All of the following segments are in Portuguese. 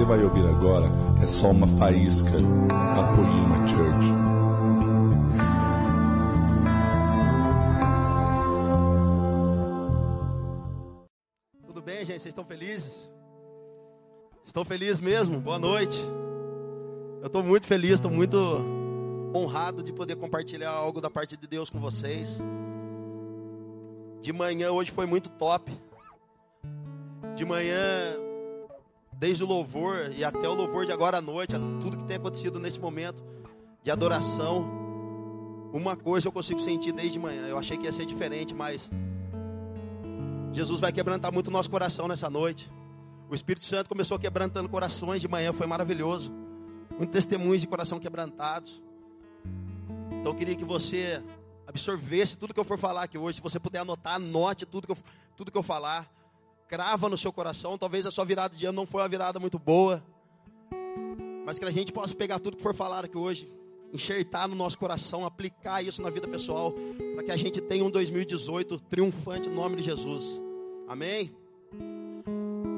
você vai ouvir agora é só uma faísca da Poema Church. Tudo bem, gente? Vocês estão felizes? Estão felizes mesmo? Boa noite. Eu estou muito feliz, estou muito honrado de poder compartilhar algo da parte de Deus com vocês. De manhã hoje foi muito top. De manhã, desde o louvor e até o louvor de agora à noite, tudo que tem acontecido nesse momento de adoração, uma coisa eu consigo sentir desde manhã. Eu achei que ia ser diferente, mas Jesus vai quebrantar muito o nosso coração nessa noite. O Espírito Santo começou quebrantando corações de manhã, foi maravilhoso. Muitos testemunhos de coração quebrantados. Então eu queria que você absorvesse tudo que eu for falar aqui hoje. Se você puder anotar, anote tudo que eu, tudo que eu falar. Crava no seu coração. Talvez a sua virada de ano não foi uma virada muito boa. Mas que a gente possa pegar tudo que for falar aqui hoje, enxertar no nosso coração, aplicar isso na vida pessoal, para que a gente tenha um 2018 triunfante no nome de Jesus. Amém?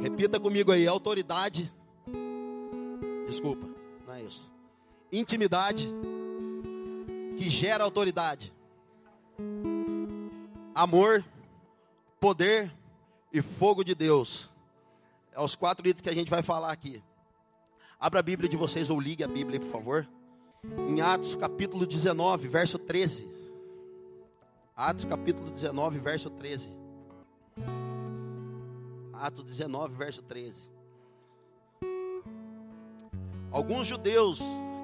Repita comigo aí: autoridade. Desculpa é isso. Intimidade que gera autoridade. Amor, poder e fogo de Deus. É os quatro itens que a gente vai falar aqui. Abra a Bíblia de vocês ou ligue a Bíblia, por favor. Em Atos capítulo 19, verso 13. Atos capítulo 19, verso 13. Atos 19, verso 13. Alguns judeus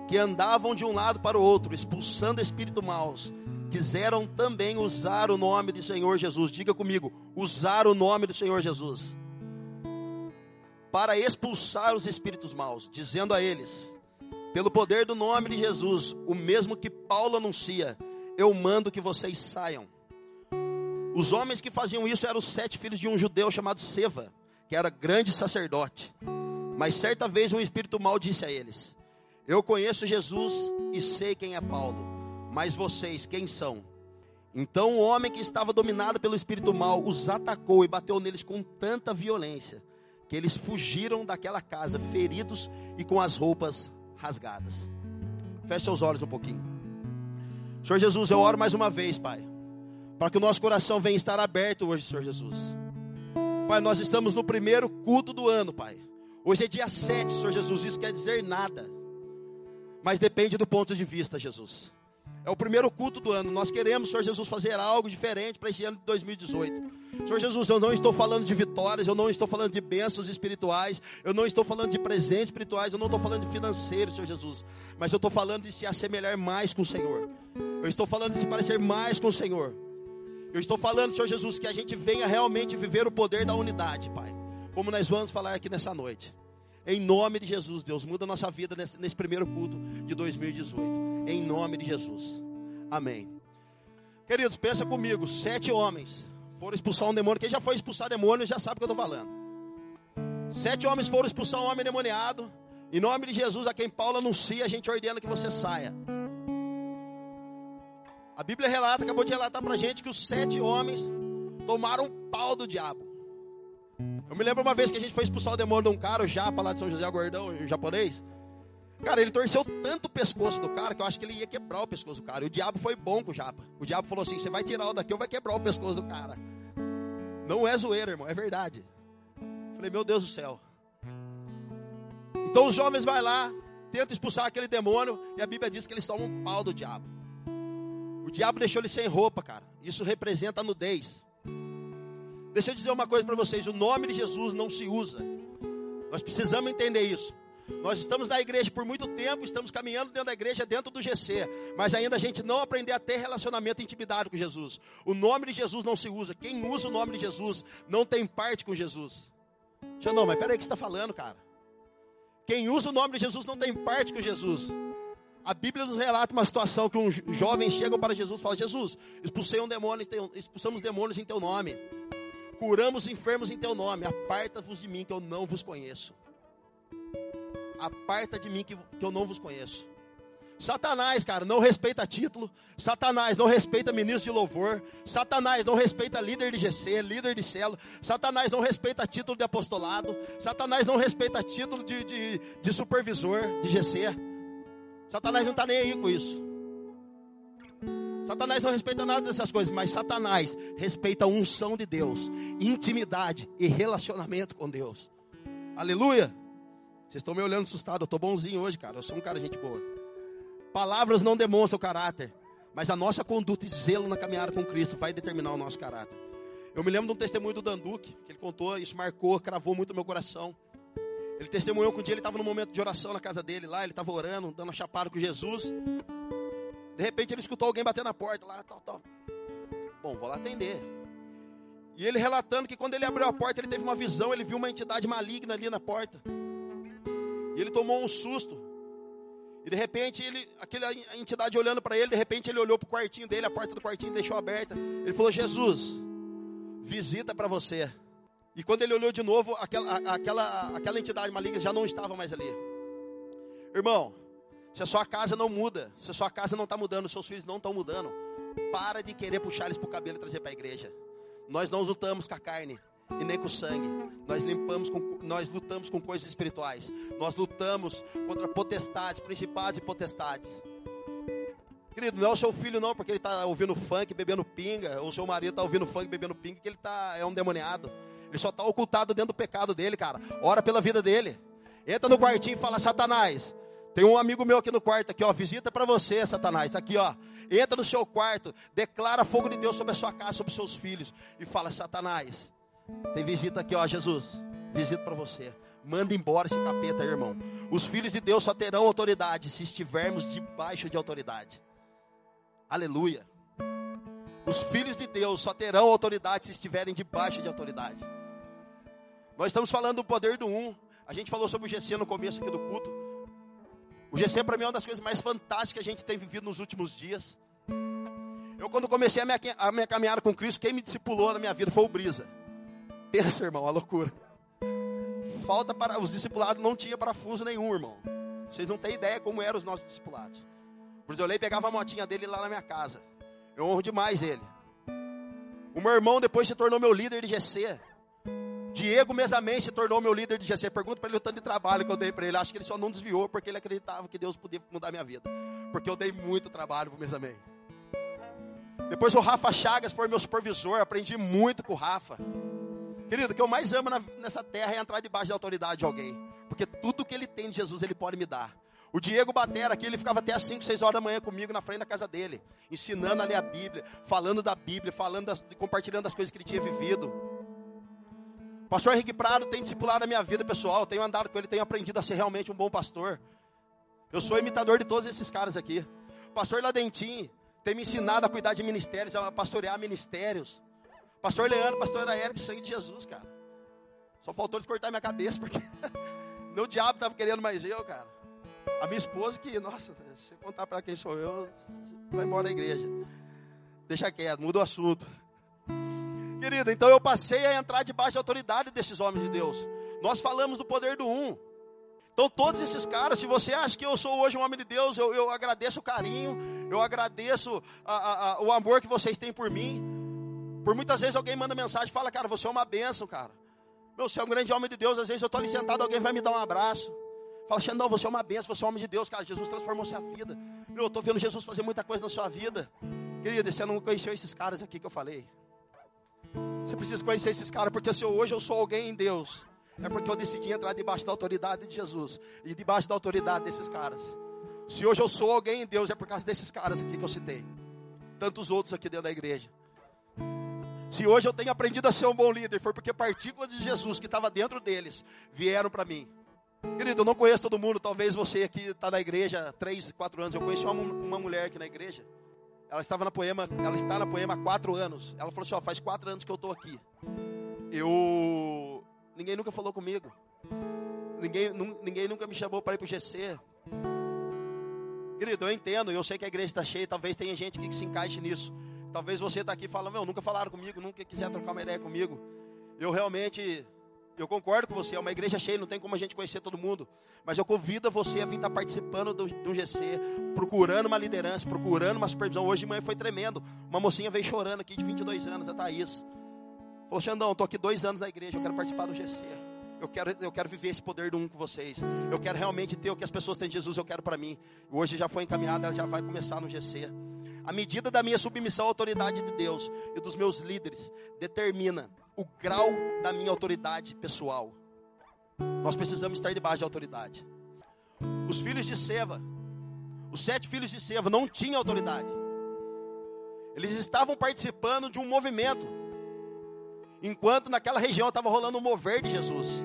que andavam de um lado para o outro, expulsando espíritos maus, quiseram também usar o nome do Senhor Jesus. Diga comigo, usar o nome do Senhor Jesus. Para expulsar os espíritos maus, dizendo a eles: pelo poder do nome de Jesus, o mesmo que Paulo anuncia, eu mando que vocês saiam. Os homens que faziam isso eram os sete filhos de um judeu chamado Seva, que era grande sacerdote. Mas certa vez um espírito mal disse a eles: Eu conheço Jesus e sei quem é Paulo, mas vocês quem são? Então o homem que estava dominado pelo espírito mal os atacou e bateu neles com tanta violência que eles fugiram daquela casa feridos e com as roupas rasgadas. Feche seus olhos um pouquinho. Senhor Jesus, eu oro mais uma vez, Pai, para que o nosso coração venha estar aberto hoje, Senhor Jesus. Pai, nós estamos no primeiro culto do ano, Pai. Hoje é dia 7, Senhor Jesus, isso quer dizer nada. Mas depende do ponto de vista, Jesus. É o primeiro culto do ano. Nós queremos, Senhor Jesus, fazer algo diferente para esse ano de 2018. Senhor Jesus, eu não estou falando de vitórias, eu não estou falando de bênçãos espirituais, eu não estou falando de presentes espirituais, eu não estou falando de financeiro, Senhor Jesus. Mas eu estou falando de se assemelhar mais com o Senhor. Eu estou falando de se parecer mais com o Senhor. Eu estou falando, Senhor Jesus, que a gente venha realmente viver o poder da unidade, Pai como nós vamos falar aqui nessa noite. Em nome de Jesus, Deus, muda a nossa vida nesse, nesse primeiro culto de 2018. Em nome de Jesus. Amém. Queridos, pensa comigo: sete homens foram expulsar um demônio. Quem já foi expulsar demônio já sabe o que eu estou falando. Sete homens foram expulsar um homem demoniado. Em nome de Jesus, a quem Paulo anuncia, a gente ordena que você saia. A Bíblia relata, acabou de relatar para a gente que os sete homens tomaram um pau do diabo. Eu me lembro uma vez que a gente foi expulsar o demônio de um cara, o Japa lá de São José Gordão, o japonês. Cara, ele torceu tanto o pescoço do cara que eu acho que ele ia quebrar o pescoço do cara. E o diabo foi bom com o Japa. O diabo falou assim: você vai tirar o daqui ou vai quebrar o pescoço do cara. Não é zoeira, irmão, é verdade. Falei, meu Deus do céu. Então os jovens vai lá, tentam expulsar aquele demônio, e a Bíblia diz que eles tomam um pau do diabo. O diabo deixou ele sem roupa, cara. Isso representa a nudez. Deixa eu dizer uma coisa para vocês: o nome de Jesus não se usa. Nós precisamos entender isso. Nós estamos na igreja por muito tempo, estamos caminhando dentro da igreja, dentro do GC, mas ainda a gente não aprendeu a ter relacionamento e intimidade com Jesus. O nome de Jesus não se usa. Quem usa o nome de Jesus não tem parte com Jesus. Já não, mas peraí, o que você está falando, cara? Quem usa o nome de Jesus não tem parte com Jesus. A Bíblia nos relata uma situação que um jovem chega para Jesus e fala: Jesus, expulsei um demônio, expulsamos demônios em teu nome curamos enfermos em teu nome, aparta-vos de mim que eu não vos conheço. Aparta de mim que, que eu não vos conheço. Satanás, cara, não respeita título. Satanás não respeita ministro de louvor. Satanás não respeita líder de GC, líder de célula. Satanás não respeita título de apostolado. Satanás não respeita título de, de, de supervisor de GC. Satanás não está nem aí com isso. Satanás não respeita nada dessas coisas, mas Satanás respeita a unção de Deus, intimidade e relacionamento com Deus. Aleluia! Vocês estão me olhando assustado, eu estou bonzinho hoje, cara. Eu sou um cara gente boa. Palavras não demonstram caráter, mas a nossa conduta e zelo na caminhada com Cristo vai determinar o nosso caráter. Eu me lembro de um testemunho do Danduque, que ele contou, isso marcou, cravou muito meu coração. Ele testemunhou que um dia ele estava num momento de oração na casa dele, lá ele estava orando, dando uma chapada com Jesus. De repente ele escutou alguém bater na porta lá, tal, tal. Bom, vou lá atender. E ele relatando que quando ele abriu a porta, ele teve uma visão, ele viu uma entidade maligna ali na porta. E ele tomou um susto. E de repente, ele, aquela entidade olhando para ele, de repente ele olhou para o quartinho dele, a porta do quartinho deixou aberta. Ele falou: Jesus, visita para você. E quando ele olhou de novo, aquela, aquela, aquela entidade maligna já não estava mais ali. Irmão, se a sua casa não muda, se a sua casa não está mudando, seus filhos não estão mudando, para de querer puxar eles para o cabelo e trazer para a igreja. Nós não lutamos com a carne e nem com o sangue. Nós limpamos com, nós lutamos com coisas espirituais. Nós lutamos contra potestades, principados e potestades. Querido, não é o seu filho não, porque ele está ouvindo funk, bebendo pinga, ou o seu marido está ouvindo funk, bebendo pinga, que ele tá, é um demoniado. Ele só está ocultado dentro do pecado dele, cara. Ora pela vida dele. Entra no quartinho e fala, Satanás, tem um amigo meu aqui no quarto, aqui, ó, visita para você, Satanás. Aqui, ó. Entra no seu quarto, declara fogo de Deus sobre a sua casa, sobre os seus filhos. E fala, Satanás, tem visita aqui, ó, Jesus. Visita para você. Manda embora esse capeta aí, irmão. Os filhos de Deus só terão autoridade se estivermos debaixo de autoridade. Aleluia. Os filhos de Deus só terão autoridade se estiverem debaixo de autoridade. Nós estamos falando do poder do um. A gente falou sobre o GC no começo aqui do culto. O GC para mim é uma das coisas mais fantásticas que a gente tem vivido nos últimos dias. Eu quando comecei a minha, a minha caminhada com Cristo, quem me discipulou na minha vida foi o Brisa. Pensa, irmão, a loucura. Falta para os discipulados não tinha parafuso nenhum, irmão. Vocês não têm ideia como eram os nossos discipulados. O Brisolei pegava a motinha dele lá na minha casa. Eu honro demais ele. O meu irmão depois se tornou meu líder de GC. Diego Mesamém se tornou meu líder de GC. Pergunta para ele o tanto de trabalho que eu dei para ele. Acho que ele só não desviou porque ele acreditava que Deus podia mudar minha vida. Porque eu dei muito trabalho para o Mesamém. Depois o Rafa Chagas foi meu supervisor. Aprendi muito com o Rafa. Querido, o que eu mais amo nessa terra é entrar debaixo da autoridade de alguém. Porque tudo que ele tem de Jesus, ele pode me dar. O Diego Batera aqui, ele ficava até às 5, 6 horas da manhã comigo na frente da casa dele, ensinando a ler a Bíblia, falando da Bíblia, falando das, compartilhando as coisas que ele tinha vivido. Pastor Henrique Prado tem discipulado a minha vida pessoal. tenho andado com ele, tenho aprendido a ser realmente um bom pastor. Eu sou imitador de todos esses caras aqui. Pastor Ladentim tem me ensinado a cuidar de ministérios, a pastorear ministérios. Pastor Leandro, pastor Eric, sangue de Jesus, cara. Só faltou eles cortar minha cabeça, porque meu diabo estava querendo mais eu, cara. A minha esposa que, nossa, se contar para quem sou eu, vai embora da igreja. Deixa quieto, muda o assunto. Querido, então eu passei a entrar debaixo da autoridade desses homens de Deus. Nós falamos do poder do um. Então, todos esses caras, se você acha que eu sou hoje um homem de Deus, eu, eu agradeço o carinho, eu agradeço a, a, a, o amor que vocês têm por mim. Por muitas vezes alguém manda mensagem e fala, cara, você é uma bênção, cara. Meu, você é um grande homem de Deus, às vezes eu estou ali sentado, alguém vai me dar um abraço. Fala, Xandão, você é uma bênção, você é um homem de Deus, cara. Jesus transformou sua vida. Meu, eu estou vendo Jesus fazer muita coisa na sua vida. Querido, você não conheceu esses caras aqui que eu falei. Você precisa conhecer esses caras, porque se hoje eu sou alguém em Deus, é porque eu decidi entrar debaixo da autoridade de Jesus e debaixo da autoridade desses caras. Se hoje eu sou alguém em Deus, é por causa desses caras aqui que eu citei. Tantos outros aqui dentro da igreja. Se hoje eu tenho aprendido a ser um bom líder, foi porque partículas de Jesus que estava dentro deles vieram para mim. Querido, eu não conheço todo mundo. Talvez você aqui está na igreja há 3, 4 anos. Eu conheci uma, uma mulher aqui na igreja. Ela estava na Poema, ela está na Poema há quatro anos. Ela falou assim: ó, faz quatro anos que eu estou aqui. Eu. Ninguém nunca falou comigo. Ninguém, ninguém nunca me chamou para ir para o GC. Querido, eu entendo, eu sei que a igreja está cheia, talvez tenha gente que se encaixe nisso. Talvez você está aqui e fala, meu, nunca falaram comigo, nunca quiser trocar uma ideia comigo. Eu realmente Eu concordo com você, é uma igreja cheia, não tem como a gente conhecer todo mundo. Mas eu convido você a vir estar participando do, do GC, procurando uma liderança, procurando uma supervisão. Hoje de manhã foi tremendo. Uma mocinha veio chorando aqui de 22 anos, a Thaís. Falou, Xandão, estou aqui dois anos na igreja, eu quero participar do GC. Eu quero, eu quero viver esse poder do um com vocês. Eu quero realmente ter o que as pessoas têm de Jesus, eu quero para mim. Hoje já foi encaminhada, ela já vai começar no GC. A medida da minha submissão à autoridade de Deus e dos meus líderes determina o grau da minha autoridade pessoal. Nós precisamos estar debaixo de autoridade. Os filhos de Seva, os sete filhos de Seva, não tinham autoridade. Eles estavam participando de um movimento. Enquanto naquela região estava rolando o mover de Jesus.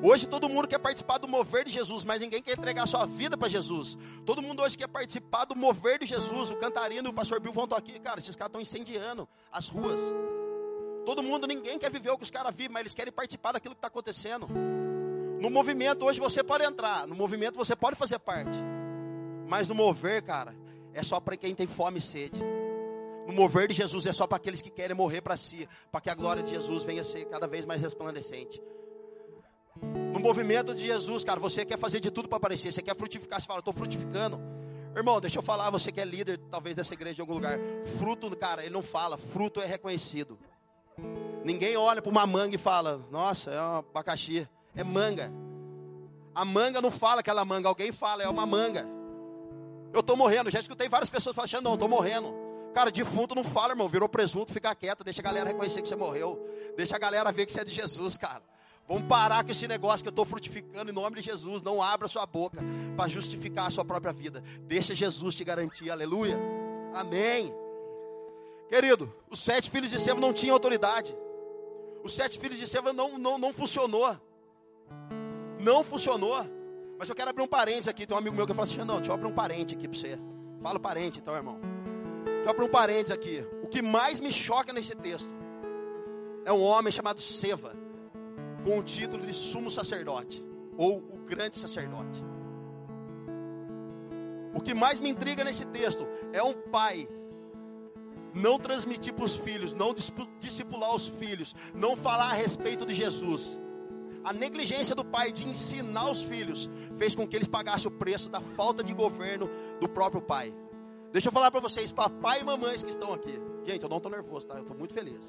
Hoje todo mundo quer participar do mover de Jesus, mas ninguém quer entregar sua vida para Jesus. Todo mundo hoje quer participar do mover de Jesus. O Cantarino e o pastor Bill vão estar aqui, cara. Esses caras estão incendiando as ruas. Todo mundo, ninguém quer viver o que os caras vivem, mas eles querem participar daquilo que está acontecendo. No movimento hoje você pode entrar, no movimento você pode fazer parte. Mas no mover, cara, é só para quem tem fome e sede. No mover de Jesus é só para aqueles que querem morrer para si, para que a glória de Jesus venha ser cada vez mais resplandecente. No movimento de Jesus, cara, você quer fazer de tudo para aparecer, você quer frutificar, você fala, estou frutificando. Irmão, deixa eu falar, você que é líder, talvez dessa igreja de algum lugar. Fruto, cara, ele não fala, fruto é reconhecido. Ninguém olha para uma manga e fala, nossa, é um abacaxi. É manga. A manga não fala aquela manga, alguém fala, é uma manga. Eu estou morrendo. Já escutei várias pessoas falando, não, estou morrendo. Cara, defunto não fala, irmão. Virou presunto, fica quieto. Deixa a galera reconhecer que você morreu. Deixa a galera ver que você é de Jesus, cara. Vamos parar com esse negócio que eu estou frutificando em nome de Jesus. Não abra sua boca para justificar a sua própria vida. Deixa Jesus te garantir. Aleluia. Amém. Querido, os sete filhos de Seva não tinham autoridade. Os sete filhos de Seva não, não, não funcionou. Não funcionou. Mas eu quero abrir um parênteses aqui. Tem um amigo meu que fala assim: não, deixa eu abrir um parênteses aqui para você. Fala parente então, irmão. Deixa eu abrir um parênteses aqui. O que mais me choca nesse texto é um homem chamado Seva, com o título de sumo sacerdote, ou o grande sacerdote. O que mais me intriga nesse texto é um pai não transmitir para os filhos, não discipular os filhos, não falar a respeito de Jesus. A negligência do pai de ensinar os filhos fez com que eles pagassem o preço da falta de governo do próprio pai. Deixa eu falar para vocês, papai e mamães que estão aqui. Gente, eu não estou nervoso, tá? Eu estou muito feliz.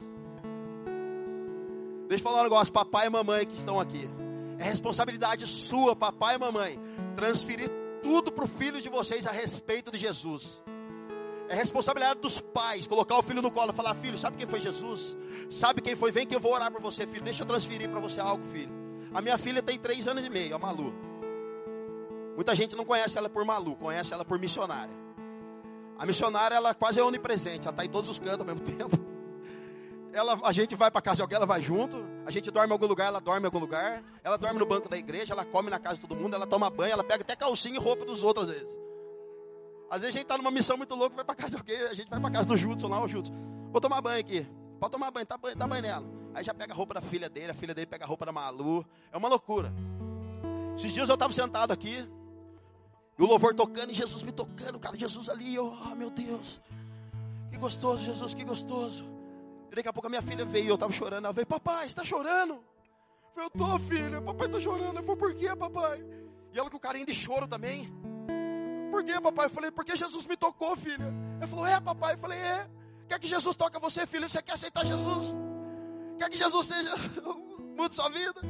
Deixa eu falar um negócio, papai e mamãe que estão aqui. É responsabilidade sua, papai e mamãe, transferir tudo para o filho de vocês a respeito de Jesus. É responsabilidade dos pais colocar o filho no colo e falar: Filho, sabe quem foi Jesus? Sabe quem foi? Vem que eu vou orar por você, filho. Deixa eu transferir para você algo, filho. A minha filha tem três anos e meio, a Malu. Muita gente não conhece ela por Malu, conhece ela por missionária. A missionária, ela quase é onipresente, ela está em todos os cantos ao mesmo tempo. Ela, a gente vai para casa de alguém, ela vai junto. A gente dorme em algum lugar, ela dorme em algum lugar. Ela dorme no banco da igreja, ela come na casa de todo mundo, ela toma banho, ela pega até calcinha e roupa dos outros às vezes. Às vezes a gente está numa missão muito louca, vai para casa de alguém, a gente vai para casa do Judson lá, o Judson. Vou tomar banho aqui. Pode tomar banho, tá banho, dá banho nela. Aí já pega a roupa da filha dele, a filha dele pega a roupa da Malu. É uma loucura. Esses dias eu estava sentado aqui, e o louvor tocando, e Jesus me tocando, cara, Jesus ali, eu, oh meu Deus. Que gostoso, Jesus, que gostoso. E daqui a pouco a minha filha veio, eu estava chorando, ela veio, papai, está chorando? Eu tô, filha, papai está chorando. Eu falei, por que, papai? E ela com carinho de choro também. Por que, papai? Eu falei, porque Jesus me tocou, filha. Ele falou, é, papai? Eu falei, é. Quer que Jesus toque você, filho? Você quer aceitar Jesus? Quer que Jesus seja, mude sua vida?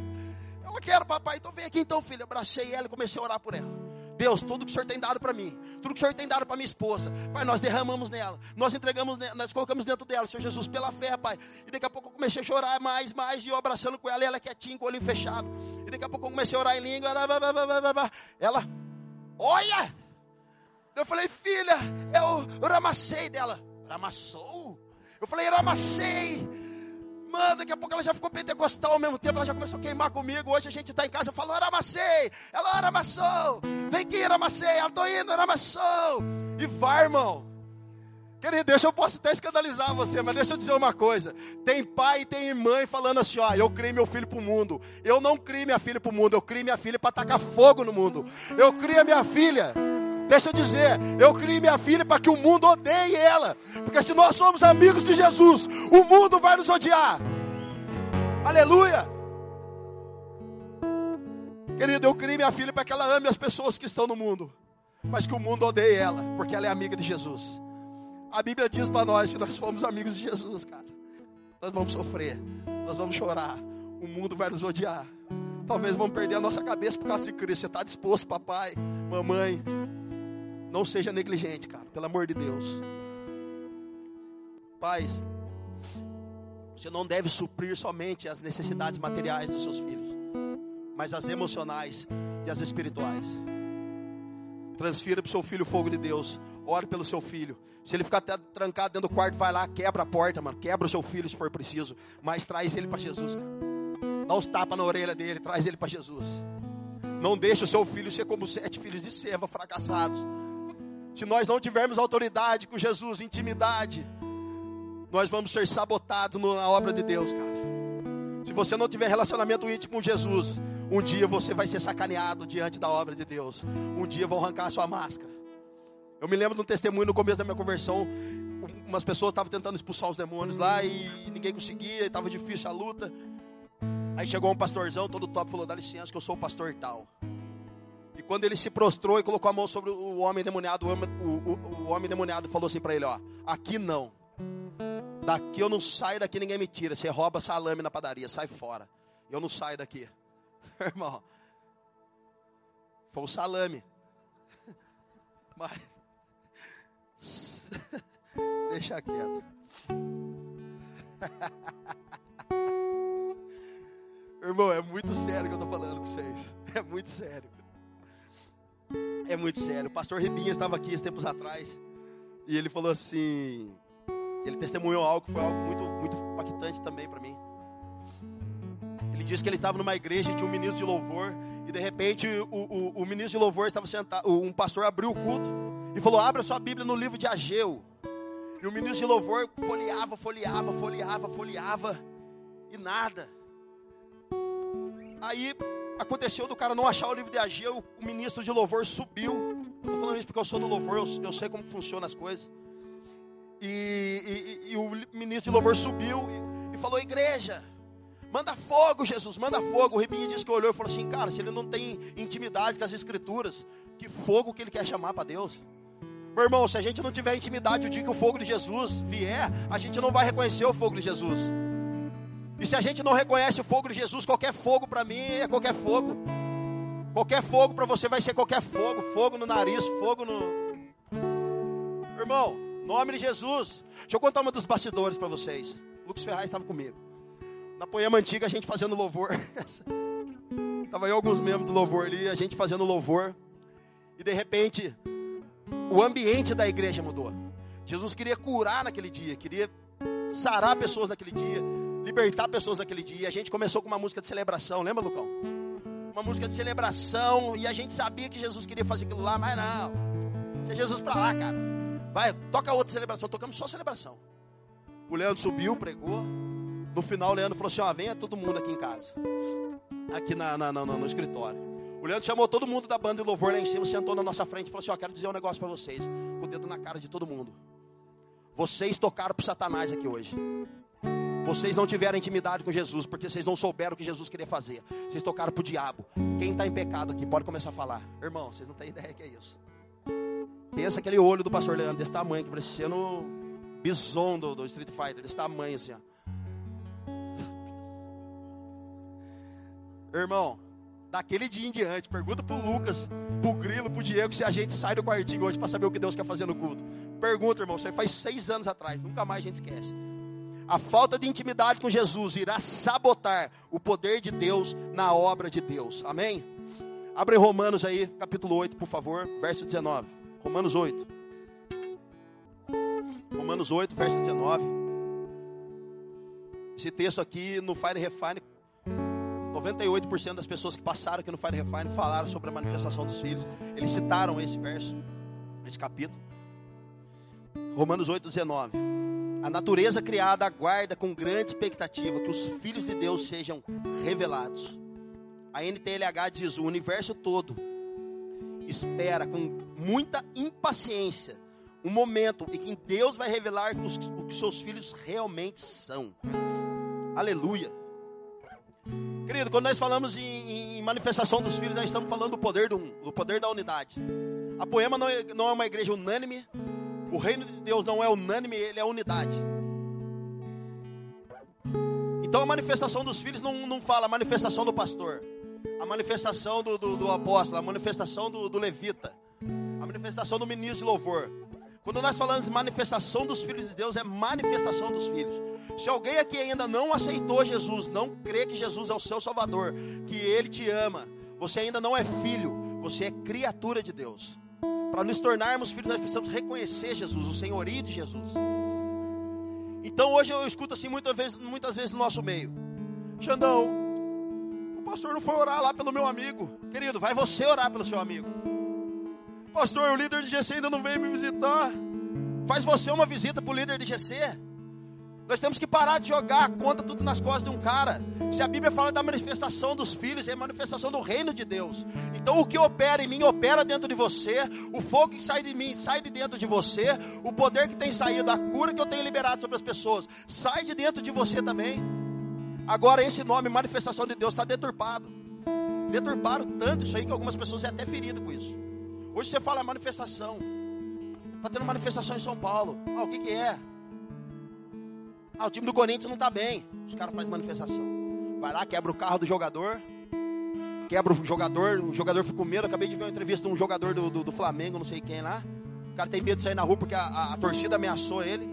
Ela quer, papai. Então vem aqui então, filha. abracei ela e comecei a orar por ela. Deus, tudo que o Senhor tem dado para mim, tudo que o Senhor tem dado para minha esposa, Pai, nós derramamos nela, nós entregamos, nós colocamos dentro dela, Senhor Jesus, pela fé, Pai. E daqui a pouco eu comecei a chorar mais, mais, e eu abraçando com ela, e ela quietinha, com o olho fechado. E daqui a pouco eu comecei a orar em língua, ela, olha, eu falei, filha, eu ramacei dela. Ramassou? Eu falei, ramacei. Mano, daqui a pouco ela já ficou pentecostal ao mesmo tempo, ela já começou a queimar comigo. Hoje a gente está em casa, eu falo, ramacei. Ela, ramassou. Vem aqui, ramacei. Ela, tô indo, ramassou. E vai, irmão. Querido, deixa eu posso até escandalizar você, mas deixa eu dizer uma coisa. Tem pai e tem mãe falando assim: ó, eu criei meu filho para o mundo. Eu não criei minha filha para o mundo, eu criei minha filha para tacar fogo no mundo. Eu criei minha filha Deixa eu dizer, eu criei minha filha para que o mundo odeie ela. Porque se nós somos amigos de Jesus, o mundo vai nos odiar. Aleluia. Querido, eu criei minha filha para que ela ame as pessoas que estão no mundo, mas que o mundo odeie ela, porque ela é amiga de Jesus. A Bíblia diz para nós que nós fomos amigos de Jesus, cara. Nós vamos sofrer, nós vamos chorar, o mundo vai nos odiar. Talvez vamos perder a nossa cabeça por causa de Cristo. Você está disposto, papai, mamãe? Não seja negligente, cara, pelo amor de Deus. Pais, você não deve suprir somente as necessidades materiais dos seus filhos mas as emocionais e as espirituais. Transfira para o seu filho o fogo de Deus. Ore pelo seu filho. Se ele ficar trancado dentro do quarto, vai lá, quebra a porta, mano. Quebra o seu filho se for preciso. Mas traz ele para Jesus, cara. Dá uns tapas na orelha dele, traz ele para Jesus. Não deixe o seu filho ser como sete filhos de Seva fracassados. Se nós não tivermos autoridade com Jesus, intimidade, nós vamos ser sabotados na obra de Deus, cara. Se você não tiver relacionamento íntimo com Jesus, um dia você vai ser sacaneado diante da obra de Deus. Um dia vão arrancar a sua máscara. Eu me lembro de um testemunho no começo da minha conversão. Umas pessoas estavam tentando expulsar os demônios lá e ninguém conseguia, estava difícil a luta. Aí chegou um pastorzão, todo top, falou: dá licença que eu sou o pastor tal. Quando ele se prostrou e colocou a mão sobre o homem demoniado, o homem, o, o, o homem demoniado falou assim para ele: ó, aqui não. Daqui eu não saio, daqui ninguém me tira. Você rouba salame na padaria, sai fora. Eu não saio daqui. Irmão, foi um salame. Mas, deixa quieto. Irmão, é muito sério que eu estou falando com vocês. É muito sério. É muito sério. O pastor Ribinha estava aqui esses tempos atrás. E ele falou assim: ele testemunhou algo que foi algo muito, muito impactante também para mim. Ele disse que ele estava numa igreja, tinha um ministro de louvor, e de repente o, o, o ministro de louvor estava sentado, um pastor abriu o culto e falou: Abra sua Bíblia no livro de Ageu. E o ministro de louvor folheava, folheava, folheava, folheava, e nada. Aí aconteceu do cara não achar o livro de Ageu, o ministro de louvor subiu. Estou falando isso porque eu sou do louvor, eu, eu sei como funcionam as coisas. E, e, e, o ministro de louvor subiu e, e, falou: Igreja, manda fogo, Jesus, manda fogo. O Ribinho disse que olhou e falou assim: Cara, se ele não tem intimidade com as Escrituras, que fogo que ele quer chamar para Deus? Meu irmão, se a gente não tiver intimidade o dia que o fogo de Jesus vier, a gente não vai reconhecer o fogo de Jesus. E se a gente não reconhece o fogo de Jesus, qualquer fogo para mim é qualquer fogo. Qualquer fogo para você vai ser qualquer fogo. Fogo no nariz, fogo no. Irmão, Nome de Jesus. Deixa eu contar uma dos bastidores para vocês. Lucas Ferraz estava comigo. Na poema antiga, a gente fazendo louvor. Estava eu alguns membros do louvor ali, a gente fazendo louvor. E de repente, o ambiente da igreja mudou. Jesus queria curar naquele dia, queria sarar pessoas naquele dia, libertar pessoas naquele dia. A gente começou com uma música de celebração, lembra, Lucão? Uma música de celebração, e a gente sabia que Jesus queria fazer aquilo lá, mas não. Deixa Jesus para lá, cara. Vai, toca outra celebração. Tocamos só celebração. O Leandro subiu, pregou. No final, o Leandro falou assim: ó, venha todo mundo aqui em casa. Aqui na, na, na, no escritório. O Leandro chamou todo mundo da banda de louvor lá em cima, sentou na nossa frente e falou assim: ó, quero dizer um negócio para vocês. Com o dedo na cara de todo mundo. Vocês tocaram para Satanás aqui hoje. Vocês não tiveram intimidade com Jesus, porque vocês não souberam o que Jesus queria fazer. Vocês tocaram para o diabo. Quem está em pecado aqui pode começar a falar. Irmão, vocês não têm ideia que é isso. Pensa aquele olho do pastor Leandro, desse tamanho, que parecia no bison do, do Street Fighter, desse tamanho assim, ó. Irmão, daquele dia em diante, pergunta pro Lucas, pro Grilo, pro Diego, se a gente sai do quartinho hoje para saber o que Deus quer fazer no culto. Pergunta, irmão, isso faz seis anos atrás, nunca mais a gente esquece. A falta de intimidade com Jesus irá sabotar o poder de Deus na obra de Deus. Amém? Abre Romanos aí, capítulo 8, por favor, verso 19. Romanos 8. Romanos 8, verso 19. Esse texto aqui no Fire Refine, 98% das pessoas que passaram aqui no Fire Refine falaram sobre a manifestação dos filhos. Eles citaram esse verso, esse capítulo. Romanos 8, 19. A natureza criada aguarda com grande expectativa que os filhos de Deus sejam revelados. A NTLH diz: o universo todo espera com muita impaciência um momento em que Deus vai revelar o que seus filhos realmente são. Aleluia. Querido, quando nós falamos em, em, manifestação dos filhos, nós estamos falando do poder do, do poder da unidade. A Poema não é, não é uma igreja unânime. O reino de Deus não é unânime, ele é unidade. Então a manifestação dos filhos não, não fala a manifestação do pastor, a manifestação do, do, do apóstolo, a manifestação do, do levita, a manifestação do ministro de louvor. Quando nós falamos manifestação dos filhos de Deus, é manifestação dos filhos. Se alguém aqui ainda não aceitou Jesus, não crê que Jesus é o seu Salvador, que Ele te ama, você ainda não é filho, você é criatura de Deus. Para nos tornarmos filhos, nós precisamos reconhecer Jesus, o senhorio de Jesus. Então hoje eu escuto assim muitas vezes, muitas vezes no nosso meio. Xandão, o pastor não foi orar lá pelo meu amigo. Querido, vai você orar pelo seu amigo. Pastor, o líder de GC ainda não veio me visitar. Faz você uma visita para o líder de GC. Nós temos que parar de jogar a conta tudo nas costas de um cara. Se a Bíblia fala da manifestação dos filhos, é a manifestação do reino de Deus. Então o que opera em mim, opera dentro de você. O fogo que sai de mim, sai de dentro de você. O poder que tem saído, a cura que eu tenho liberado sobre as pessoas, sai de dentro de você também. Agora esse nome, manifestação de Deus, está deturpado. Deturparam tanto isso aí que algumas pessoas é até ferido com isso. Hoje você fala manifestação. Está tendo manifestação em São Paulo. Ah, o que, que é? Ah, o time do Corinthians não está bem. Os caras fazem manifestação. Vai lá, quebra o carro do jogador. Quebra o jogador. O jogador fica com medo. Acabei de ver uma entrevista de um jogador do, do, do Flamengo, não sei quem lá. O cara tem medo de sair na rua porque a, a, a torcida ameaçou ele.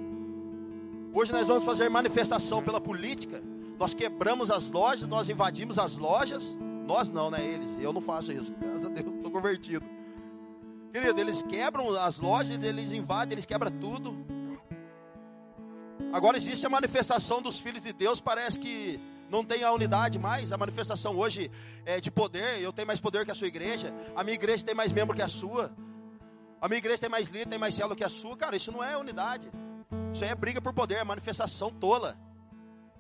Hoje nós vamos fazer manifestação pela política. Nós quebramos as lojas, nós invadimos as lojas. Nós não, né? Eles. Eu não faço isso. Graças a Deus, estou convertido. Querido, eles quebram as lojas, eles invadem, eles quebram tudo. Agora existe a manifestação dos filhos de Deus, parece que não tem a unidade mais. A manifestação hoje é de poder. Eu tenho mais poder que a sua igreja. A minha igreja tem mais membro que a sua. A minha igreja tem mais líder, tem mais célula que a sua. Cara, isso não é unidade. Isso aí é briga por poder, é manifestação tola.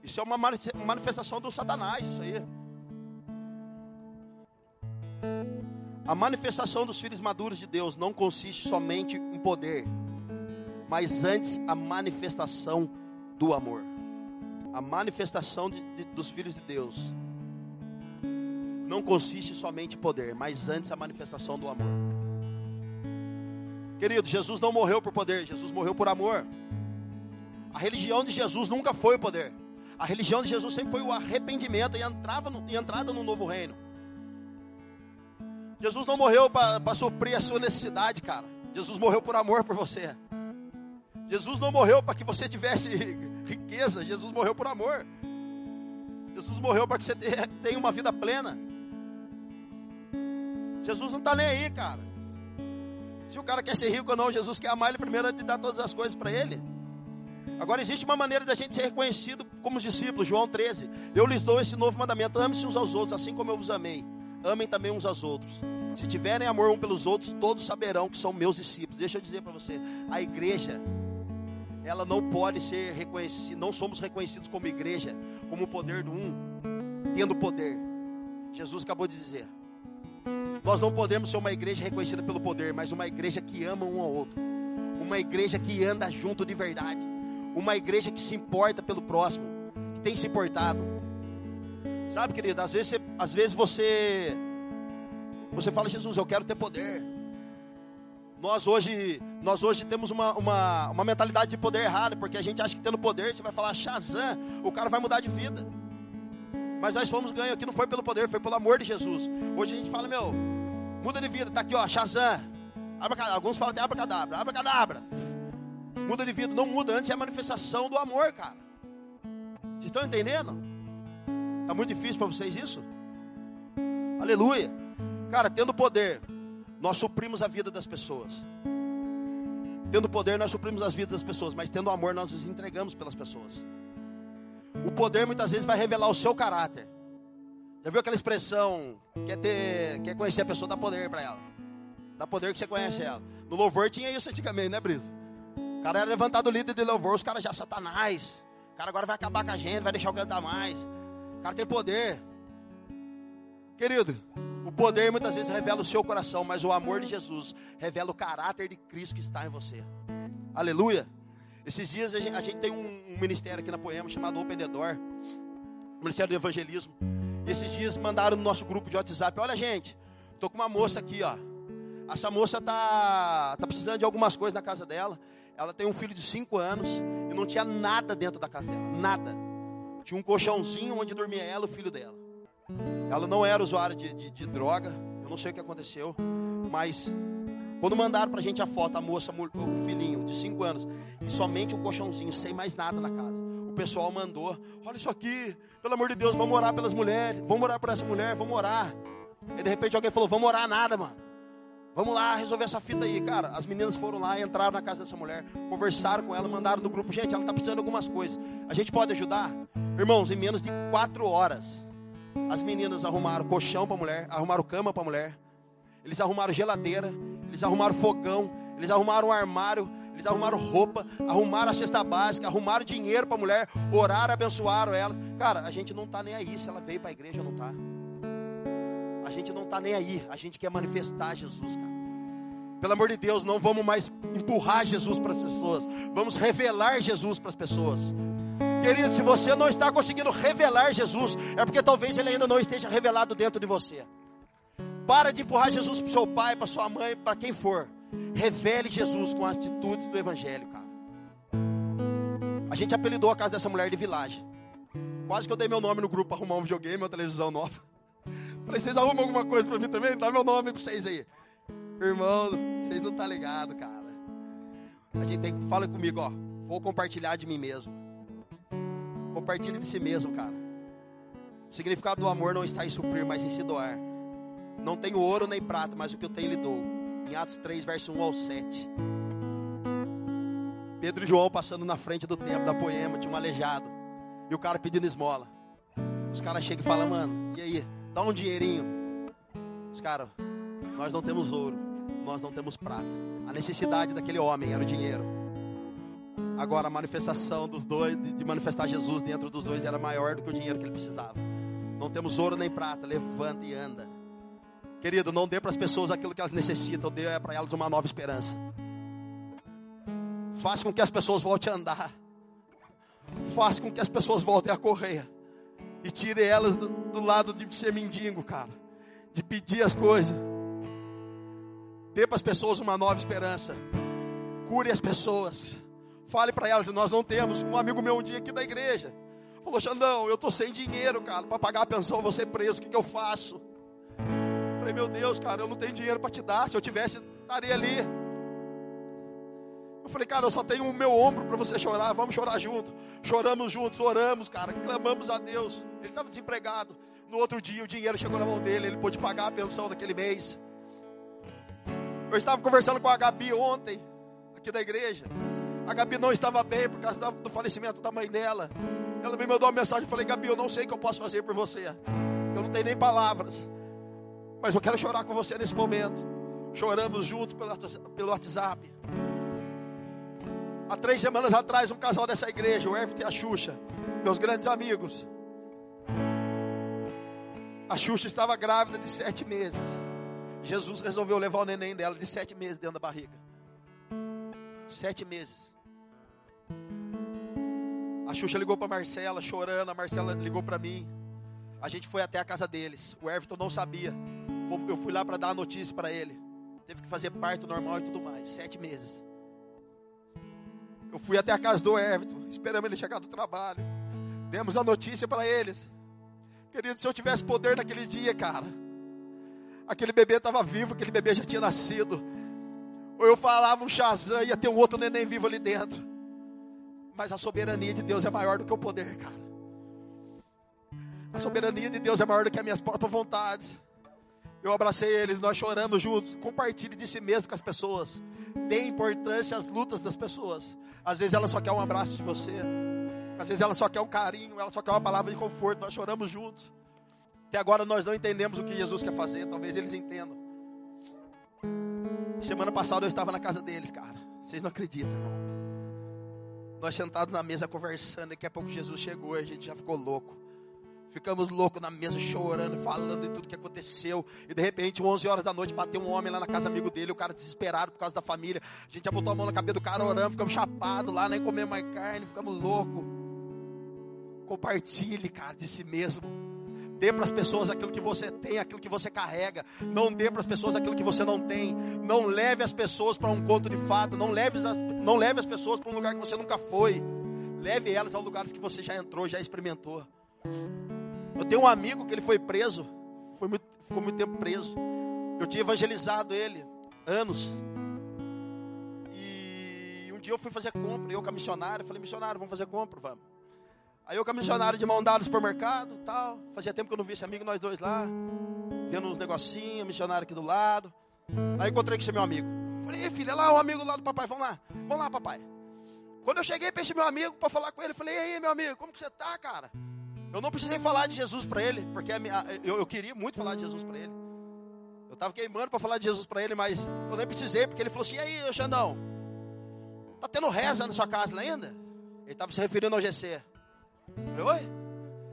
Isso é uma manifestação do Satanás, isso aí. A manifestação dos filhos maduros de Deus não consiste somente em poder, mas antes a manifestação do amor. A manifestação de, de, dos filhos de Deus não consiste somente em poder, mas antes a manifestação do amor. Querido, Jesus não morreu por poder, Jesus morreu por amor. A religião de Jesus nunca foi o poder. A religião de Jesus sempre foi o arrependimento e, entrava no, e entrada no novo reino. Jesus não morreu para suprir a sua necessidade, cara. Jesus morreu por amor por você. Jesus não morreu para que você tivesse riqueza. Jesus morreu por amor. Jesus morreu para que você tenha uma vida plena. Jesus não está nem aí, cara. Se o cara quer ser rico ou não, Jesus quer amar ele primeiro antes de dar todas as coisas para ele. Agora existe uma maneira da gente ser reconhecido como discípulos, João 13. Eu lhes dou esse novo mandamento: ame-se uns aos outros, assim como eu vos amei amem também uns aos outros. Se tiverem amor um pelos outros, todos saberão que são meus discípulos. Deixa eu dizer para você, a igreja, ela não pode ser reconhecida, não somos reconhecidos como igreja, como o poder do um, tendo poder. Jesus acabou de dizer. Nós não podemos ser uma igreja reconhecida pelo poder, mas uma igreja que ama um ao outro. Uma igreja que anda junto de verdade. Uma igreja que se importa pelo próximo, que tem se importado. Sabe, querido, às vezes, você, às vezes você você fala, Jesus, eu quero ter poder. Nós hoje, nós hoje temos uma, uma, uma mentalidade de poder errada, porque a gente acha que tendo poder, você vai falar Shazam, o cara vai mudar de vida. Mas nós fomos ganhos aqui, não foi pelo poder, foi pelo amor de Jesus. Hoje a gente fala, meu, muda de vida, tá aqui, ó, Shazam. Alguns falam até abracadabra, abracadabra. Muda de vida, não muda, antes é a manifestação do amor, cara. Vocês estão entendendo? Está muito difícil para vocês isso? Aleluia. Cara, tendo poder, nós suprimos a vida das pessoas. Tendo poder, nós suprimos as vidas das pessoas. Mas tendo amor, nós nos entregamos pelas pessoas. O poder muitas vezes vai revelar o seu caráter. Já viu aquela expressão? Quer, ter, quer conhecer a pessoa, dá poder para ela. Dá poder que você conhece ela. No louvor tinha isso antigamente, né, Brisa? O cara era levantado líder de louvor, os caras já satanás. O cara agora vai acabar com a gente, vai deixar o cantar mais. O cara tem poder. Querido, o poder muitas vezes revela o seu coração, mas o amor de Jesus revela o caráter de Cristo que está em você. Aleluia. Esses dias a gente, a gente tem um, um, ministério aqui na Poema chamado Open the Door, Ministério do Evangelismo. E esses dias mandaram no nosso grupo de WhatsApp: Olha, gente, tô com uma moça aqui, ó. Essa moça tá, tá precisando de algumas coisas na casa dela. Ela tem um filho de 5 anos e não tinha nada dentro da casa dela, nada. Tinha um colchãozinho onde dormia ela e o filho dela. Ela não era usuária de, de, de droga, eu não sei o que aconteceu, mas quando mandaram pra gente a foto, a moça, o filhinho de 5 anos, e somente um colchãozinho, sem mais nada na casa. O pessoal mandou: Olha isso aqui, pelo amor de Deus, vamos orar pelas mulheres, vamos orar por essa mulher, vamos orar. E de repente alguém falou: Vamos orar nada, mano. Vamos lá resolver essa fita aí, cara. As meninas foram lá, entraram na casa dessa mulher, conversaram com ela, mandaram no grupo. Gente, ela está precisando de algumas coisas. A gente pode ajudar? Irmãos, em menos de quatro horas, as meninas arrumaram colchão para a mulher, arrumaram cama para a mulher, eles arrumaram geladeira, eles arrumaram fogão, eles arrumaram um armário, eles arrumaram roupa, arrumaram a cesta básica, arrumaram dinheiro para a mulher, oraram, abençoaram elas. Cara, a gente não está nem aí se ela veio para a igreja ou não está. A gente não está nem aí. A gente quer manifestar Jesus, cara. Pelo amor de Deus, não vamos mais empurrar Jesus para as pessoas. Vamos revelar Jesus para as pessoas. Querido, se você não está conseguindo revelar Jesus, é porque talvez ele ainda não esteja revelado dentro de você. Para de empurrar Jesus para seu pai, para sua mãe, para quem for. Revele Jesus com as atitudes do Evangelho, cara. A gente apelidou a casa dessa mulher de vilagem. Quase que eu dei meu nome no grupo para arrumar um videogame, uma televisão nova. Falei, vocês arrumam alguma coisa para mim também? Dá meu nome para vocês aí. Irmão, vocês não tá ligados, cara. A gente tem que. Fala comigo, ó. Vou compartilhar de mim mesmo. Compartilhe de si mesmo, cara. O significado do amor não está em suprir, mas em se doar. Não tenho ouro nem prata, mas o que eu tenho lhe dou. Em Atos 3, verso 1 ao 7. Pedro e João passando na frente do templo da poema, tinha um aleijado. E o cara pedindo esmola. Os caras chegam e falam, mano, e aí? Dá um dinheirinho. Os caras, nós não temos ouro, nós não temos prata. A necessidade daquele homem era o dinheiro. Agora a manifestação dos dois, de manifestar Jesus dentro dos dois era maior do que o dinheiro que ele precisava. Não temos ouro nem prata, levanta e anda. Querido, não dê para as pessoas aquilo que elas necessitam, dê para elas uma nova esperança. Faça com que as pessoas voltem a andar. Faça com que as pessoas voltem a correr e tire elas do, do lado de ser mendigo, cara, de pedir as coisas. Dê para as pessoas uma nova esperança. Cure as pessoas. Fale para elas, nós não temos. Um amigo meu um dia aqui da igreja falou: Xandão, eu estou sem dinheiro, cara, para pagar a pensão, ser preso, o que, que eu faço? falei, meu Deus, cara, eu não tenho dinheiro para te dar. Se eu tivesse, estaria ali. Eu falei, cara, eu só tenho o meu ombro para você chorar, vamos chorar junto. Choramos juntos, oramos, cara, clamamos a Deus. Ele estava desempregado. No outro dia o dinheiro chegou na mão dele, ele pôde pagar a pensão daquele mês. Eu estava conversando com a Gabi ontem, aqui da igreja. A Gabi não estava bem por causa do falecimento da mãe dela. Ela me mandou uma mensagem, eu falei, Gabi, eu não sei o que eu posso fazer por você. Eu não tenho nem palavras. Mas eu quero chorar com você nesse momento. Choramos juntos pelo WhatsApp. Há três semanas atrás, um casal dessa igreja, o Everton e a Xuxa, meus grandes amigos. A Xuxa estava grávida de sete meses. Jesus resolveu levar o neném dela de sete meses dentro da barriga. Sete meses. A Xuxa ligou para Marcela, chorando. A Marcela ligou para mim. A gente foi até a casa deles. O Everton não sabia. Eu fui lá para dar a notícia para ele. Teve que fazer parto normal e tudo mais. Sete meses. Eu fui até a casa do Everton, esperamos ele chegar do trabalho. Demos a notícia para eles. Querido, se eu tivesse poder naquele dia, cara, aquele bebê estava vivo, aquele bebê já tinha nascido. Ou eu falava um Shazam, ia ter um outro neném vivo ali dentro. Mas a soberania de Deus é maior do que o poder, cara. A soberania de Deus é maior do que as minhas próprias vontades. Eu abracei eles, nós choramos juntos. Compartilhe de si mesmo com as pessoas. Dê importância às lutas das pessoas. Às vezes ela só quer um abraço de você. Às vezes ela só quer um carinho, ela só quer uma palavra de conforto. Nós choramos juntos. Até agora nós não entendemos o que Jesus quer fazer. Talvez eles entendam. Semana passada eu estava na casa deles, cara. Vocês não acreditam, irmão. Nós sentados na mesa conversando. Daqui a pouco Jesus chegou e a gente já ficou louco. Ficamos loucos na mesa, chorando, falando de tudo que aconteceu. E de repente, 11 horas da noite, bateu um homem lá na casa amigo dele. O cara desesperado por causa da família. A gente já botou a mão na cabeça do cara orando. Ficamos chapados lá, nem comemos mais carne. Ficamos loucos. Compartilhe, cara, de si mesmo. Dê para as pessoas aquilo que você tem, aquilo que você carrega. Não dê para as pessoas aquilo que você não tem. Não leve as pessoas para um conto de fada. Não leve as, não leve as pessoas para um lugar que você nunca foi. Leve elas aos lugares que você já entrou, já experimentou. Eu tenho um amigo que ele foi preso. Foi muito, ficou muito tempo preso. Eu tinha evangelizado ele anos. E um dia eu fui fazer compra, eu com a missionária, falei, missionário, vamos fazer compra, vamos. Aí eu com a missionária de mão dada no supermercado, tal. Fazia tempo que eu não vi esse amigo, nós dois lá, vendo uns negocinhos, missionário aqui do lado. Aí encontrei com esse meu amigo. Falei, filho, é lá o amigo lá do papai, vamos lá. Vamos lá, papai. Quando eu cheguei para esse meu amigo para falar com ele, falei, e aí, meu amigo, como que você tá, cara? Eu não precisei falar de Jesus para ele, porque minha, eu, eu, queria muito falar de Jesus para ele. Eu estava queimando para falar de Jesus para ele, mas eu nem precisei, porque ele falou assim: e aí, Xandão, tá tendo reza na sua casa ainda? Ele estava se referindo ao GC. Eu falei, oi?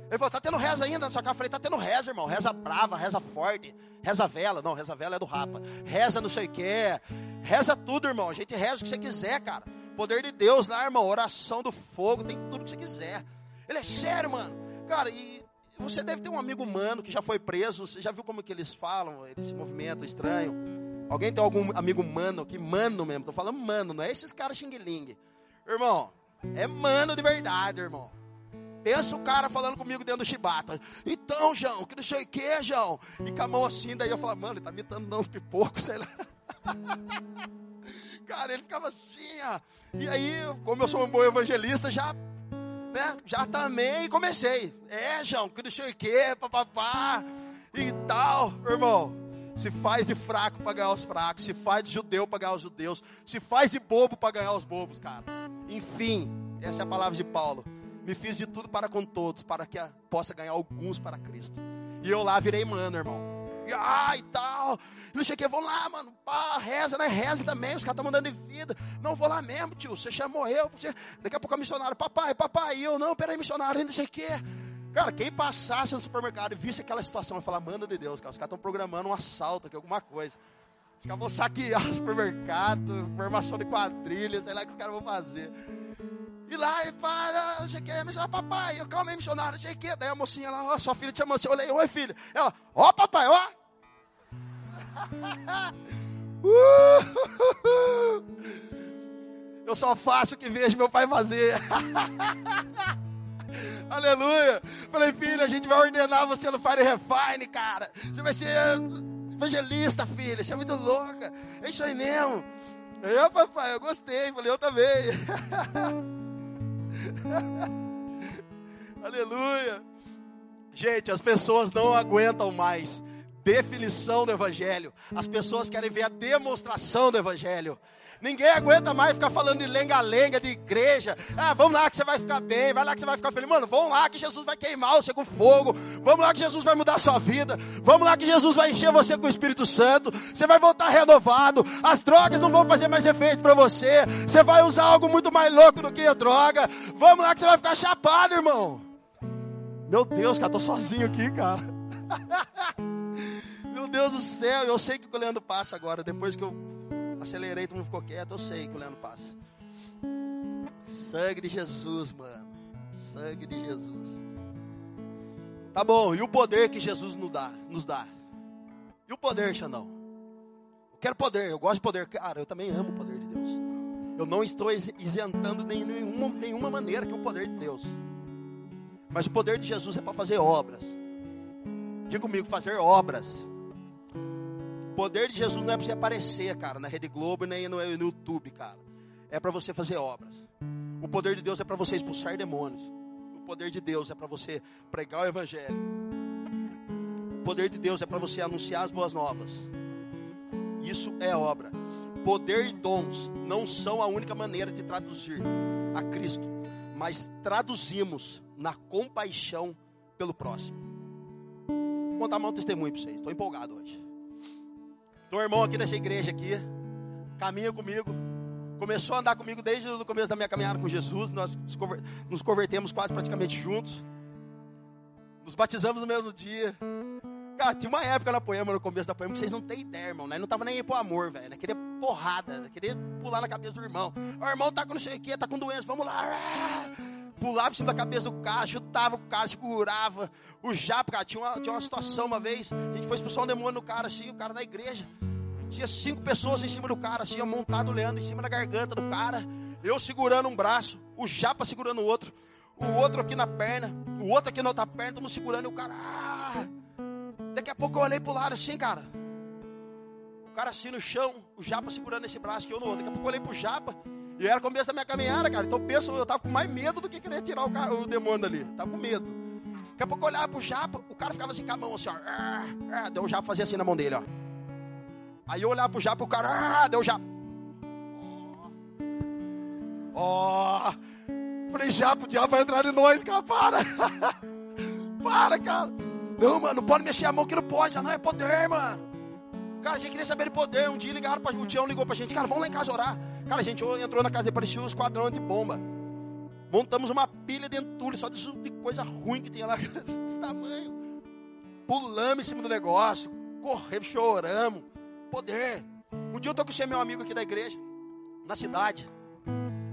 Ele falou: tá tendo reza ainda na sua casa? Eu falei: tá tendo reza, irmão. Reza brava, reza forte, reza vela. Não, reza vela é do rapa. Reza não sei o que. Reza tudo, irmão. A gente reza o que você quiser, cara. Poder de Deus lá, irmão. Oração do fogo, tem tudo que você quiser. Ele é sério, mano. Cara, e você deve ter um amigo humano que já foi preso. Você já viu como que eles falam? Eles se movimentam estranho. Alguém tem algum amigo humano que mano mesmo? Tô falando mano, não é esses caras xing-ling. Irmão, é mano de verdade, irmão. Pensa o cara falando comigo dentro do chibata. Então, João, que não sei o que, João. E com a mão assim, daí eu falo, mano, ele tá me dando uns pipocos, sei lá. cara, ele ficava assim, ó. E aí, como eu sou um bom evangelista, já né? Já também comecei. É, João, que não sei o que, papapá, e tal, irmão. Se faz de fraco para ganhar os fracos, se faz de judeu para ganhar os judeus, se faz de bobo para ganhar os bobos, cara. Enfim, essa é a palavra de Paulo. Me fiz de tudo para com todos, para que possa ganhar alguns para Cristo. E eu lá virei mano, irmão e, ah, e tal. Não sei o que, vão lá, mano. Pá, reza, né? Reza também. Os caras estão mandando de vida. Não, vou lá mesmo, tio. Você chamou eu. Você... Daqui a pouco a missionário, papai, papai. E eu, não, peraí, missionário, não sei o que. Cara, quem passasse no supermercado e visse aquela situação, vai falar, mano de Deus, cara, os caras estão programando um assalto aqui, alguma coisa. Os caras vão saquear o supermercado, formação de quadrilha, sei lá o que os caras vão fazer. E lá, e para, não sei o que, missionário, papai, eu calma aí, missionário, não. Daí a mocinha lá, ó, sua filha te chamou, eu olhei, oi filho. Ela, ó papai, ó. Eu só faço o que vejo meu pai fazer. Aleluia. Falei, filho, a gente vai ordenar você no Fire Refine, cara. Você vai ser evangelista, filho. Você é muito louca. É isso aí mesmo. Eu, papai, eu gostei. Falei, eu também. Aleluia. Gente, as pessoas não aguentam mais definição do Evangelho. As pessoas querem ver a demonstração do Evangelho. Ninguém aguenta mais ficar falando de lenga-lenga, de igreja. Ah, vamos lá que você vai ficar bem, vai lá que você vai ficar feliz. Mano, vamos lá que Jesus vai queimar você com fogo. Vamos lá que Jesus vai mudar a sua vida. Vamos lá que Jesus vai encher você com o Espírito Santo. Você vai voltar renovado. As drogas não vão fazer mais efeito para você. Você vai usar algo muito mais louco do que a droga. Vamos lá que você vai ficar chapado, irmão. Meu Deus, cara, tô sozinho aqui, cara. Meu Deus do céu, eu sei que o Leandro passa agora. Depois que eu acelerei, todo mundo ficou quieto. Eu sei que o Leandro passa. Sangue de Jesus, mano. Sangue de Jesus. Tá bom, e o poder que Jesus nos dá? Nos dá? E o poder, Xandão? Eu quero poder, eu gosto de poder. Cara, eu também amo o poder de Deus. Eu não estou isentando de nenhuma, nenhuma maneira que o poder de Deus. Mas o poder de Jesus é para fazer obras. Diga comigo, fazer obras. Poder de Jesus não é para você aparecer, cara, na Rede Globo nem no, no YouTube, cara. É para você fazer obras. O poder de Deus é para você expulsar demônios. O poder de Deus é para você pregar o Evangelho. O poder de Deus é para você anunciar as boas novas. Isso é obra. Poder e dons não são a única maneira de traduzir a Cristo, mas traduzimos na compaixão pelo próximo. Vou contar um testemunho para vocês. Estou empolgado hoje. Tem um irmão aqui nessa igreja aqui, caminha comigo, começou a andar comigo desde o começo da minha caminhada com Jesus. Nós nos convertemos quase praticamente juntos. Nos batizamos no mesmo dia. Cara, tinha uma época na poema, no começo da poema, que vocês não têm ideia, irmão. Né? Não tava nem aí pro amor, velho. Né? Queria porrada, queria pular na cabeça do irmão. O irmão tá com não sei o que, tá com doença, vamos lá. Pulava em cima da cabeça do cara, chutava o cara, segurava. O japa, cara, tinha uma, tinha uma situação uma vez, a gente foi expulsar um demônio no cara, assim, o cara da igreja. Tinha cinco pessoas em cima do cara, assim, montado o Leandro em cima da garganta do cara. Eu segurando um braço, o japa segurando o outro, o outro aqui na perna, o outro aqui na outra perna, todo segurando e o cara. Ah! Daqui a pouco eu olhei pro lado assim, cara. O cara assim no chão, o japa segurando esse braço que eu no outro. Daqui a pouco eu olhei pro japa. E era começo da minha caminhada, cara. Então penso, eu tava com mais medo do que querer tirar o, cara, o demônio dali. Tava com medo. Daqui a pouco eu olhava pro japa, o cara ficava assim com a mão assim, ó. Deu o japa fazia assim na mão dele, ó. Aí eu olhava pro japa, o cara, deu o japa. Ó. Oh. Falei, japa, o diabo vai entrar em nós, cara. Para. para, cara. Não, mano, não pode mexer a mão que não pode, já não é poder, mano. Cara, a gente queria saber de poder. Um dia ligaram para o Tião ligou pra gente, cara, vamos lá em casa orar. Cara, a gente entrou na casa dele, parecia um esquadrão de bomba. Montamos uma pilha de entulho, só de coisa ruim que tinha lá, desse tamanho. Pulamos em cima do negócio, corremos, choramos. Poder. Um dia eu tô com o meu amigo aqui da igreja, na cidade.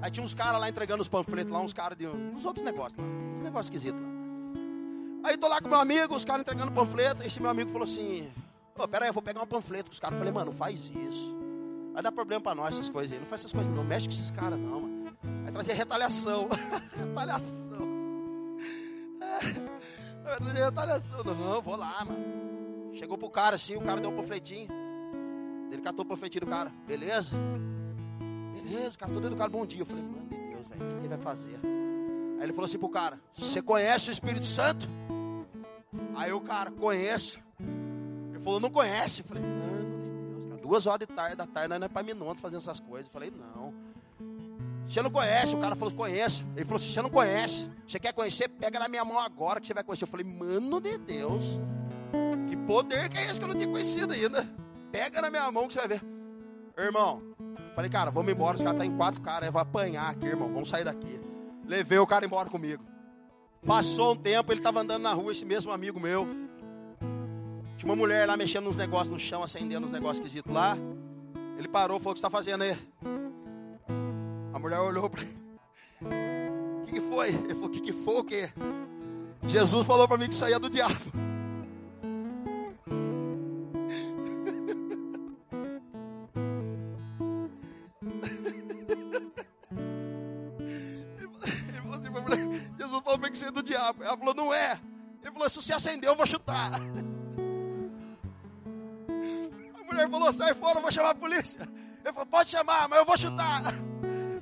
Aí tinha uns caras lá entregando os panfletos, lá uns caras de uns outros negócios, lá, uns negócios esquisitos lá. Aí tô lá com meu amigo, os caras entregando panfleto. Esse meu amigo falou assim: Pera aí, eu vou pegar um panfleto com os caras. Falei, mano, faz isso. Vai dar problema pra nós essas coisas aí. Não faz essas coisas não. Mexe com esses caras não, mano. Vai trazer retaliação. retaliação. Vai trazer retaliação. Não, vou lá, mano. Chegou pro cara assim, o cara deu um panfletinho. Ele catou o panfletinho do cara. Beleza? Beleza, o cara todo educado, bom dia. Eu falei, mano de Deus, velho, o que ele vai fazer? Aí ele falou assim pro cara: Você conhece o Espírito Santo? Aí o cara, conheço. Ele falou, não conhece. Eu falei, mano de Deus, cara, duas horas de tarde, da tarde, nós não é para Minonto fazendo essas coisas. Eu falei, não. Você não conhece? O cara falou, conheço. Ele falou, você não conhece. Você quer conhecer? Pega na minha mão agora que você vai conhecer. Eu falei, mano de Deus. Que poder que é esse que eu não tinha conhecido ainda? Pega na minha mão que você vai ver. Irmão, falei, cara, vamos embora. Os caras estão tá em quatro caras. Eu vou apanhar aqui, irmão. Vamos sair daqui. Levei o cara embora comigo. Passou um tempo, ele estava andando na rua, esse mesmo amigo meu. Tinha uma mulher lá mexendo nos negócios no chão, acendendo uns negócios esquisitos lá. Ele parou, falou: O que está fazendo aí? A mulher olhou para ele: O que, que foi? Ele falou: O que, que foi o quê? Jesus falou para mim que isso aí é do diabo. Assim Jesus falou para mim que isso é do diabo. Ela falou: Não é. Ele falou: Se você acendeu, eu vou chutar mulher falou: sai fora, eu vou chamar a polícia. Ele falou: pode chamar, mas eu vou chutar.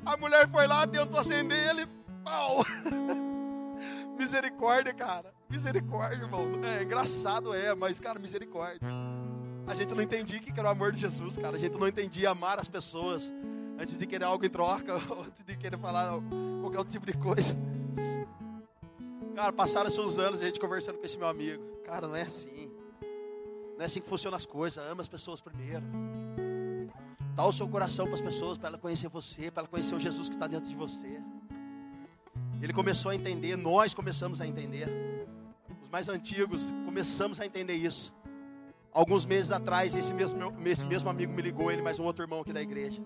A mulher foi lá, tentou acender ele, pau. Misericórdia, cara. Misericórdia, irmão. É engraçado, é, mas, cara, misericórdia. A gente não entendia o que era o amor de Jesus, cara. A gente não entendia amar as pessoas antes de querer algo em troca, antes de querer falar qualquer outro tipo de coisa. Cara, passaram-se uns anos a gente conversando com esse meu amigo. Cara, não é assim. Não é assim que funcionam as coisas. Ama as pessoas primeiro. Dá o seu coração para as pessoas, para ela conhecer você, para ela conhecer o Jesus que está dentro de você. Ele começou a entender, nós começamos a entender. Os mais antigos começamos a entender isso. Alguns meses atrás, esse mesmo, esse mesmo amigo me ligou, ele mais um outro irmão aqui da igreja.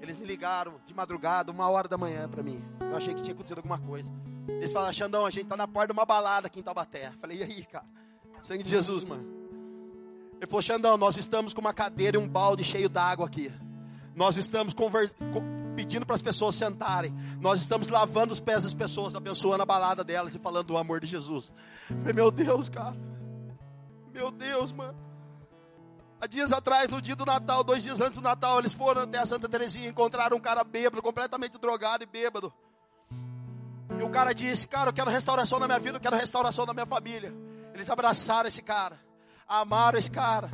Eles me ligaram de madrugada, uma hora da manhã para mim. Eu achei que tinha acontecido alguma coisa. Eles falaram, Xandão, a gente tá na porta de uma balada aqui em Taubaté. Falei, e aí, cara? Sangue de Jesus, mano. Ele falou: Xandão, nós estamos com uma cadeira e um balde cheio d'água aqui. Nós estamos pedindo para as pessoas sentarem. Nós estamos lavando os pés das pessoas, abençoando a balada delas e falando do amor de Jesus. Eu falei: Meu Deus, cara. Meu Deus, mano. Há dias atrás, no dia do Natal, dois dias antes do Natal, eles foram até a Santa Terezinha e encontraram um cara bêbado, completamente drogado e bêbado. E o cara disse: Cara, eu quero restauração na minha vida, eu quero restauração na minha família. Eles abraçaram esse cara amaram esse cara.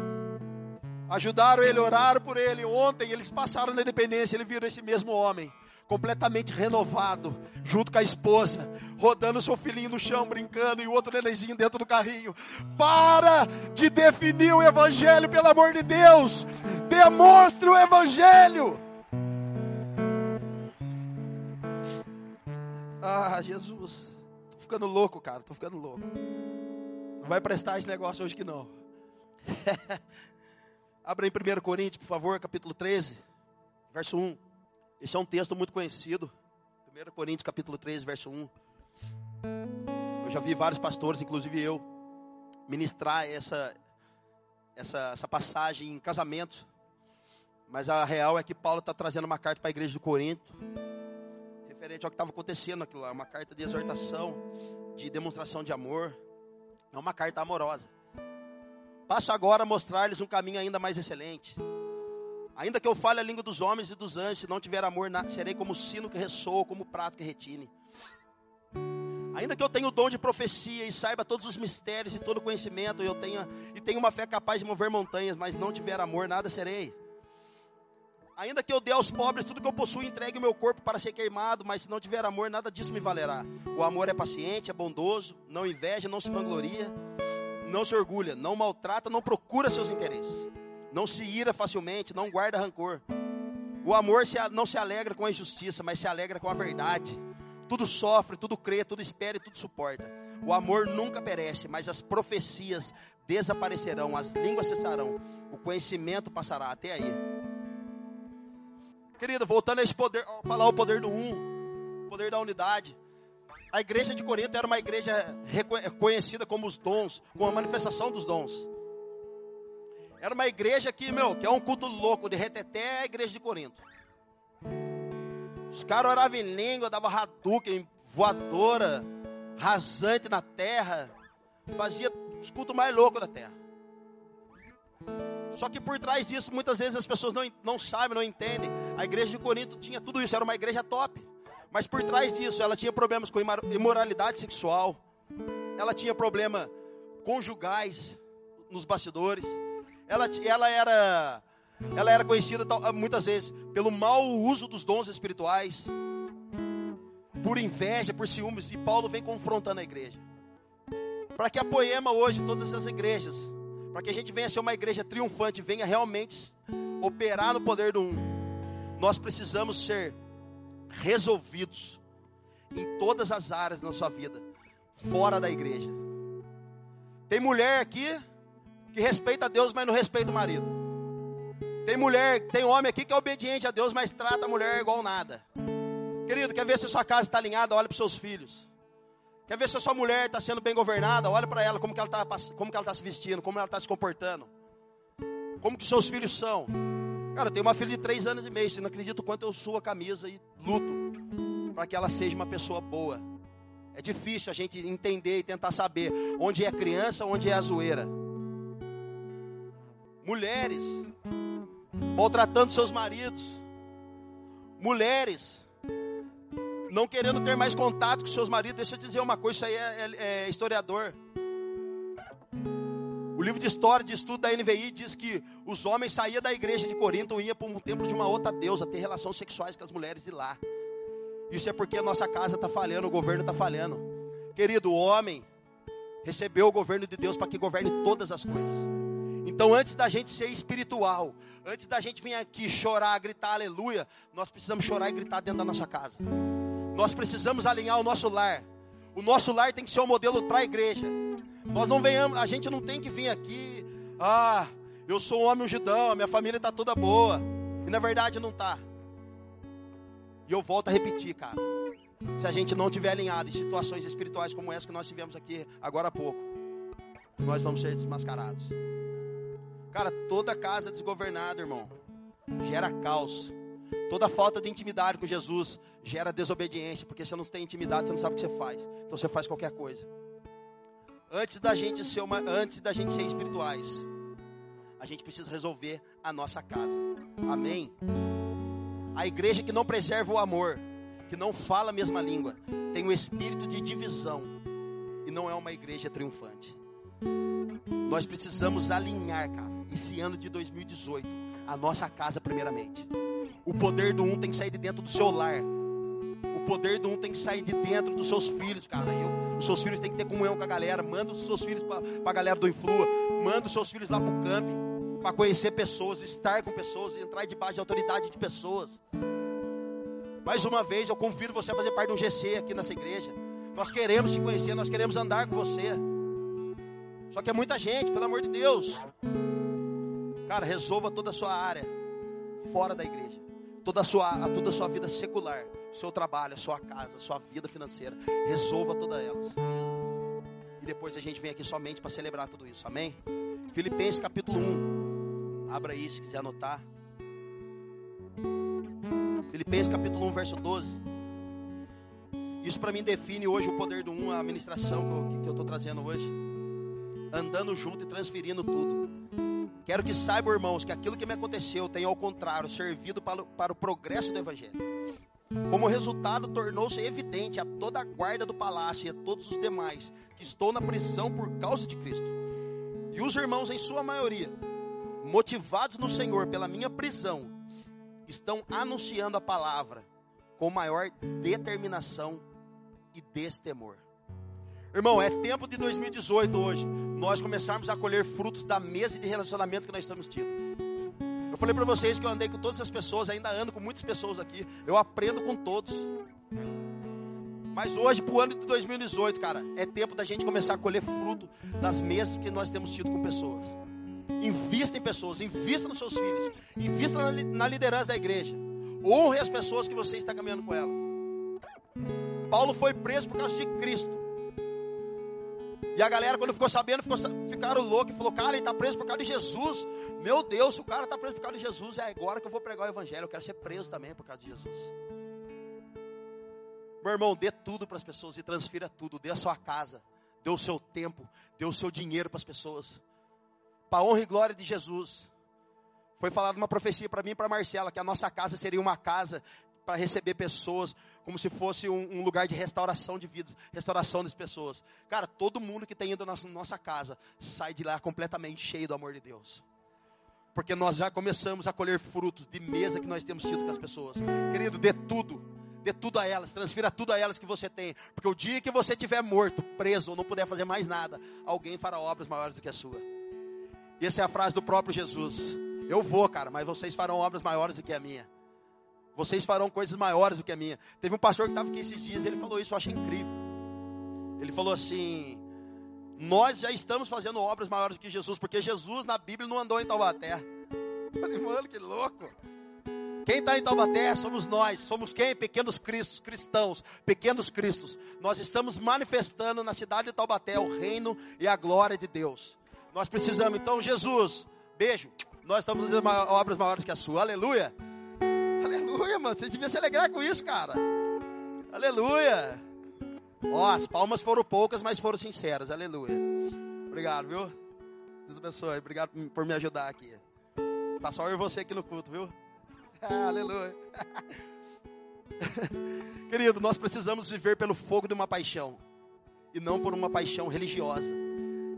Ajudaram ele, oraram por ele. Ontem eles passaram na independência, ele viram esse mesmo homem, completamente renovado, junto com a esposa, rodando seu filhinho no chão, brincando, e o outro nenenzinho dentro do carrinho. Para de definir o evangelho, pelo amor de Deus. Demonstre o evangelho. Ah, Jesus. Tô ficando louco, cara. Tô ficando louco. Não vai prestar esse negócio hoje que não. Abra em 1 Coríntios, por favor, capítulo 13, verso 1. Esse é um texto muito conhecido. 1 Coríntios capítulo 3, verso 1. Eu já vi vários pastores, inclusive eu, ministrar essa, essa, essa passagem em casamento. Mas a real é que Paulo está trazendo uma carta para a igreja de Corinto, referente ao que estava acontecendo aquilo lá, uma carta de exortação, de demonstração de amor. É uma carta amorosa. Passo agora a mostrar-lhes um caminho ainda mais excelente. Ainda que eu fale a língua dos homens e dos anjos, se não tiver amor, serei como sino que ressoa, como prato que retine. Ainda que eu tenha o dom de profecia e saiba todos os mistérios e todo o conhecimento, eu tenha e tenha uma fé capaz de mover montanhas, mas não tiver amor, nada serei. Ainda que eu dê aos pobres tudo que eu possuo, entregue o meu corpo para ser queimado, mas se não tiver amor, nada disso me valerá. O amor é paciente, é bondoso, não inveja, não se vangloria, não se orgulha, não maltrata, não procura seus interesses não se ira facilmente, não guarda rancor. O amor não se alegra com a injustiça, mas se alegra com a verdade. Tudo sofre, tudo crê, tudo espera e tudo suporta. O amor nunca perece, mas as profecias desaparecerão, as línguas cessarão, o conhecimento passará. Até aí. Querido, voltando a esse poder, falar o poder do um, o poder da unidade. A igreja de Corinto era uma igreja reconhecida como os dons, com a manifestação dos dons. Era uma igreja que, meu, que é um culto louco, de reteté, a igreja de Corinto. Os caras oravam em língua, davam em voadora, rasante na terra. Fazia os cultos mais loucos da terra. Só que por trás disso, muitas vezes as pessoas não, não sabem, não entendem. A igreja de Corinto tinha tudo isso, era uma igreja top. Mas por trás disso, ela tinha problemas com imoralidade sexual. Ela tinha problemas conjugais nos bastidores ela, ela era ela era conhecida muitas vezes pelo mau uso dos dons espirituais, por inveja, por ciúmes, e Paulo vem confrontando a igreja. Para que apoiemos hoje todas as igrejas, para que a gente venha ser uma igreja triunfante, venha realmente operar no poder do um, nós precisamos ser resolvidos em todas as áreas da nossa vida, fora da igreja. Tem mulher aqui que respeita a Deus, mas não respeita o marido. Tem mulher, tem homem aqui que é obediente a Deus, mas trata a mulher igual nada. Querido, quer ver se a sua casa está alinhada? Olha para os seus filhos. Quer ver se a sua mulher está sendo bem governada? Olha para ela, como que ela está tá se vestindo, como ela está se comportando. Como que seus filhos são. Cara, eu tenho uma filha de três anos e meio. Você não acredita o quanto eu suo a camisa e luto para que ela seja uma pessoa boa. É difícil a gente entender e tentar saber onde é criança, onde é a zoeira mulheres maltratando seus maridos, mulheres não querendo ter mais contato com seus maridos. Deixa eu dizer uma coisa, isso aí é, é, é historiador. O livro de história de estudo da NVI diz que os homens saíam da igreja de Corinto e iam para um templo de uma outra deusa, ter relações sexuais com as mulheres de lá. Isso é porque a nossa casa está falhando, o governo está falhando. Querido, o homem recebeu o governo de Deus para que governe todas as coisas. Então, antes da gente ser espiritual, antes da gente vir aqui chorar, gritar aleluia, nós precisamos chorar e gritar dentro da nossa casa. Nós precisamos alinhar o nosso lar. O nosso lar tem que ser um modelo para a igreja. Nós não venhamos, a gente não tem que vir aqui, ah, eu sou um homem ungidão, a minha família está toda boa. E na verdade não está. E eu volto a repetir, cara. Se a gente não tiver alinhado em situações espirituais como essa que nós tivemos aqui agora há pouco, nós vamos ser desmascarados. Cara, toda casa desgovernada, irmão, gera caos. Toda falta de intimidade com Jesus gera desobediência, porque você não tem intimidade, você não sabe o que você faz. Então você faz qualquer coisa. Antes da gente ser uma, antes da gente ser espirituais, a gente precisa resolver a nossa casa. Amém. A igreja que não preserva o amor, que não fala a mesma língua, tem o um espírito de divisão e não é uma igreja triunfante. Nós precisamos alinhar, cara esse ano de 2018, a nossa casa primeiramente. O poder do um tem que sair de dentro do seu lar. Poder do um tem que sair de dentro dos seus filhos, cara. Eu, os seus filhos têm que ter comunhão com a galera. Manda os seus filhos para a galera do Influa. Manda os seus filhos lá para o camp. Para conhecer pessoas, estar com pessoas, entrar debaixo de autoridade de pessoas. Mais uma vez, eu convido você a fazer parte de um GC aqui nessa igreja. Nós queremos te conhecer, nós queremos andar com você. Só que é muita gente, pelo amor de Deus. Cara, resolva toda a sua área fora da igreja. Toda a sua, toda a sua vida secular, seu trabalho, a sua casa, a sua vida financeira. Resolva todas elas. E depois a gente vem aqui somente para celebrar tudo isso. Amém? Filipenses capítulo 1. Abra aí se quiser anotar. Filipenses capítulo 1, verso 12. Isso para mim define hoje o poder do um, a administração que eu estou trazendo hoje. Andando junto e transferindo tudo. Quero que saibam, irmãos, que aquilo que me aconteceu tem, ao contrário, servido para, para o progresso do Evangelho. Como resultado, tornou-se evidente a toda a guarda do palácio e a todos os demais que estou na prisão por causa de Cristo. E os irmãos, em sua maioria, motivados no Senhor pela minha prisão, estão anunciando a palavra com maior determinação e destemor. Irmão, é tempo de 2018 hoje, nós começarmos a colher frutos da mesa de relacionamento que nós estamos tendo. Eu falei para vocês que eu andei com todas as pessoas, ainda ando com muitas pessoas aqui, eu aprendo com todos. Mas hoje, para o ano de 2018, cara, é tempo da gente começar a colher fruto das mesas que nós temos tido com pessoas. Invista em pessoas, invista nos seus filhos, invista na, na liderança da igreja. Honre as pessoas que você está caminhando com elas. Paulo foi preso por causa de Cristo. E a galera, quando ficou sabendo, ficou, ficaram loucos e falou: Cara, ele está preso por causa de Jesus. Meu Deus, o cara está preso por causa de Jesus, é agora que eu vou pregar o Evangelho. Eu quero ser preso também por causa de Jesus. Meu irmão, dê tudo para as pessoas e transfira tudo. Dê a sua casa, dê o seu tempo, dê o seu dinheiro para as pessoas. Para a honra e glória de Jesus. Foi falada uma profecia para mim e para Marcela que a nossa casa seria uma casa para receber pessoas, como se fosse um, um, lugar de restauração de vidas, restauração das pessoas. Cara, todo mundo que tem ido na nossa casa sai de lá completamente cheio do amor de Deus. Porque nós já começamos a colher frutos de mesa que nós temos tido com as pessoas. Querido, dê tudo. Dê tudo a elas, transfira tudo a elas que você tem. Porque o dia que você estiver morto, preso ou não puder fazer mais nada, alguém fará obras maiores do que a sua. E essa é a frase do próprio Jesus. Eu vou, cara, mas vocês farão obras maiores do que a minha. Vocês farão coisas maiores do que a minha. Teve um pastor que estava aqui esses dias, ele falou isso, eu achei incrível. Ele falou assim: Nós já estamos fazendo obras maiores do que Jesus, porque Jesus na Bíblia não andou em Taubaté. Eu falei, mano, que louco. Quem está em Taubaté somos nós. Somos quem? Pequenos cristos, cristãos, pequenos cristos. Nós estamos manifestando na cidade de Taubaté o reino e a glória de Deus. Nós precisamos, então, Jesus, beijo. Nós estamos fazendo obras maiores que a sua. Aleluia. Aleluia, mano. Você devia se alegrar com isso, cara. Aleluia. Ó, as palmas foram poucas, mas foram sinceras. Aleluia. Obrigado, viu? Deus abençoe. Obrigado por me ajudar aqui. Tá só eu e você aqui no culto, viu? aleluia. Querido, nós precisamos viver pelo fogo de uma paixão e não por uma paixão religiosa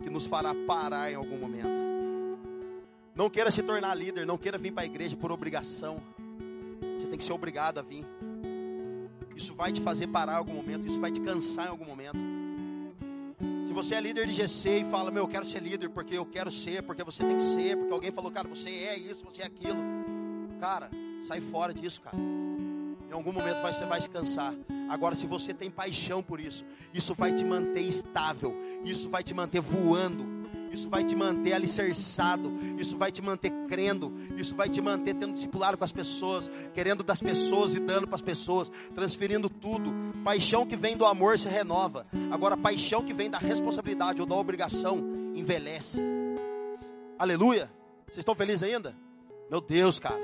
que nos fará parar em algum momento. Não queira se tornar líder, não queira vir para a igreja por obrigação. Você tem que ser obrigado a vir. Isso vai te fazer parar em algum momento, isso vai te cansar em algum momento. Se você é líder de GC e fala, meu, eu quero ser líder porque eu quero ser, porque você tem que ser, porque alguém falou, cara, você é isso, você é aquilo. Cara, sai fora disso, cara. Em algum momento você vai se cansar. Agora, se você tem paixão por isso, isso vai te manter estável, isso vai te manter voando isso vai te manter alicerçado, isso vai te manter crendo, isso vai te manter tendo discipulado com as pessoas, querendo das pessoas e dando para as pessoas, transferindo tudo. Paixão que vem do amor se renova, agora paixão que vem da responsabilidade ou da obrigação envelhece. Aleluia! Vocês estão felizes ainda? Meu Deus, cara.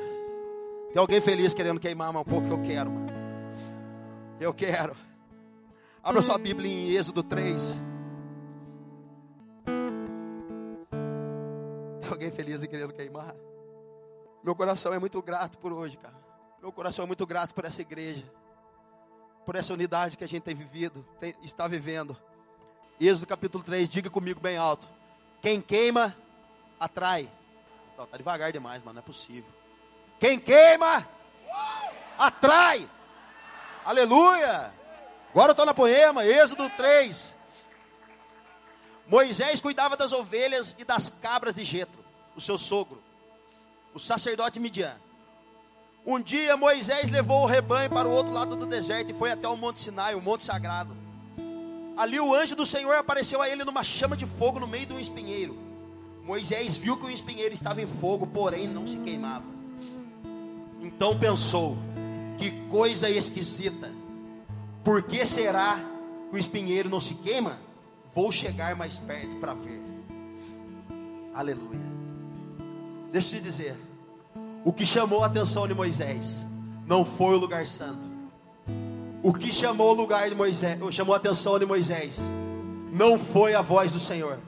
Tem alguém feliz querendo queimar um pouco que eu quero, mano. Eu quero. Abra sua Bíblia em Êxodo 3. Feliz e querendo queimar. Meu coração é muito grato por hoje, cara. Meu coração é muito grato por essa igreja, por essa unidade que a gente tem vivido, tem, está vivendo. Êxodo capítulo 3, diga comigo bem alto. Quem queima, atrai. Não, tá devagar demais, mano, não é possível. Quem queima, atrai. Aleluia. Agora eu estou na poema, Êxodo 3. Moisés cuidava das ovelhas e das cabras de Jetro o seu sogro, o sacerdote Midian. Um dia Moisés levou o rebanho para o outro lado do deserto e foi até o Monte Sinai, o Monte Sagrado. Ali o anjo do Senhor apareceu a ele numa chama de fogo no meio de um espinheiro. Moisés viu que o espinheiro estava em fogo, porém não se queimava. Então pensou: que coisa esquisita. Por que será que o espinheiro não se queima? Vou chegar mais perto para ver. Aleluia. Deixa eu te dizer: o que chamou a atenção de Moisés não foi o lugar santo. O que chamou o lugar de Moisés, chamou a atenção de Moisés, não foi a voz do Senhor.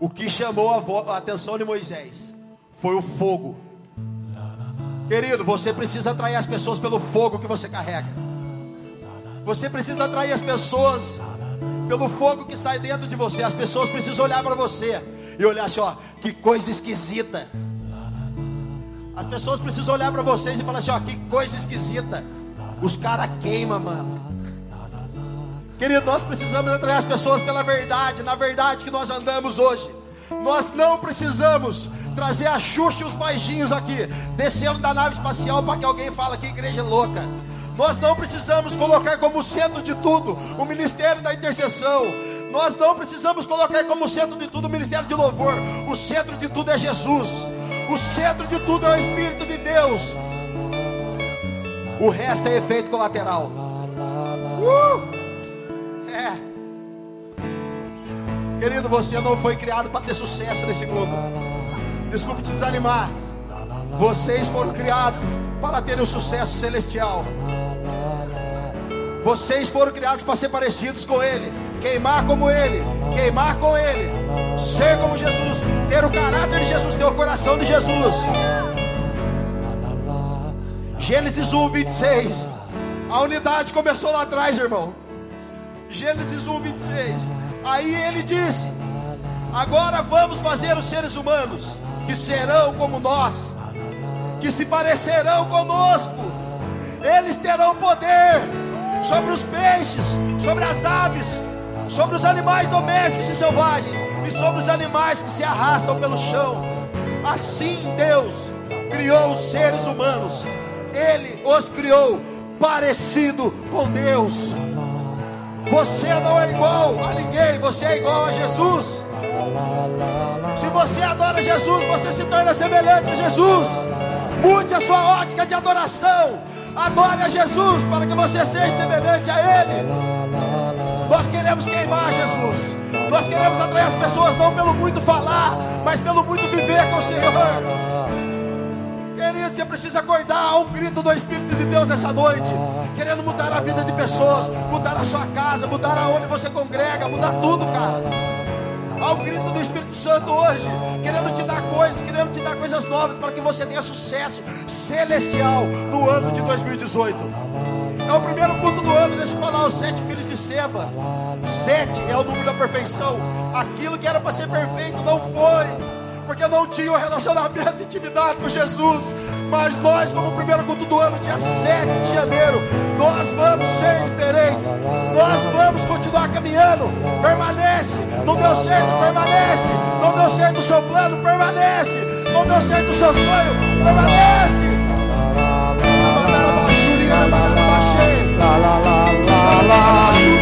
O que chamou a, a atenção de Moisés foi o fogo. Querido, você precisa atrair as pessoas pelo fogo que você carrega. Você precisa atrair as pessoas pelo fogo que está dentro de você. As pessoas precisam olhar para você e olhar assim, ó, que coisa esquisita. As pessoas precisam olhar para vocês e falar assim, ó, que coisa esquisita. Os caras queimam, mano. Querido, nós precisamos atrair as pessoas pela verdade, na verdade que nós andamos hoje. Nós não precisamos trazer a Xuxa e os baixinhos aqui, descendo da nave espacial para que alguém fale que igreja é louca. Nós não precisamos colocar como centro de tudo o ministério da intercessão. Nós não precisamos colocar como centro de tudo o ministério de louvor. O centro de tudo é Jesus. O centro de tudo é o Espírito de Deus. O resto é efeito colateral. Uh! É. Querido, você não foi criado para ter sucesso nesse mundo. Desculpe desanimar. Vocês foram criados para terem um sucesso celestial. Vocês foram criados para ser parecidos com Ele, queimar como Ele, queimar com Ele, ser como Jesus, ter o caráter de Jesus, ter o coração de Jesus. Gênesis 1, 26. A unidade começou lá atrás, irmão. Gênesis 1, 26. Aí ele disse: Agora vamos fazer os seres humanos que serão como nós, que se parecerão conosco. Eles terão poder sobre os peixes, sobre as aves, sobre os animais domésticos e selvagens e sobre os animais que se arrastam pelo chão. Assim Deus criou os seres humanos. Ele os criou parecido com Deus. Você não é igual a ninguém, você é igual a Jesus. Se você adora Jesus, você se torna semelhante a Jesus. Mude a sua ótica de adoração. Adore a Jesus para que você seja semelhante a Ele. Nós queremos queimar Jesus. Nós queremos atrair as pessoas não pelo muito falar, mas pelo muito viver com o Senhor. Querido, você precisa acordar a um grito do Espírito de Deus essa noite, querendo mudar a vida de pessoas, mudar a sua casa, mudar aonde você congrega, mudar tudo, cara ao grito do Espírito Santo hoje, querendo te dar coisas, querendo te dar coisas novas para que você tenha sucesso celestial no ano de 2018. É o primeiro culto do ano, deixa eu falar, os sete filhos de Seva. Sete é o número da perfeição. Aquilo que era para ser perfeito não foi porque não tinham relacionamento e intimidade com Jesus. Mas nós, como primeiro culto do ano, dia 7 de janeiro, nós vamos ser diferentes. Nós vamos continuar caminhando. Permanece. Não deu certo, permanece. Não deu certo o seu plano, permanece. Não deu certo o seu sonho, permanece. La la la la la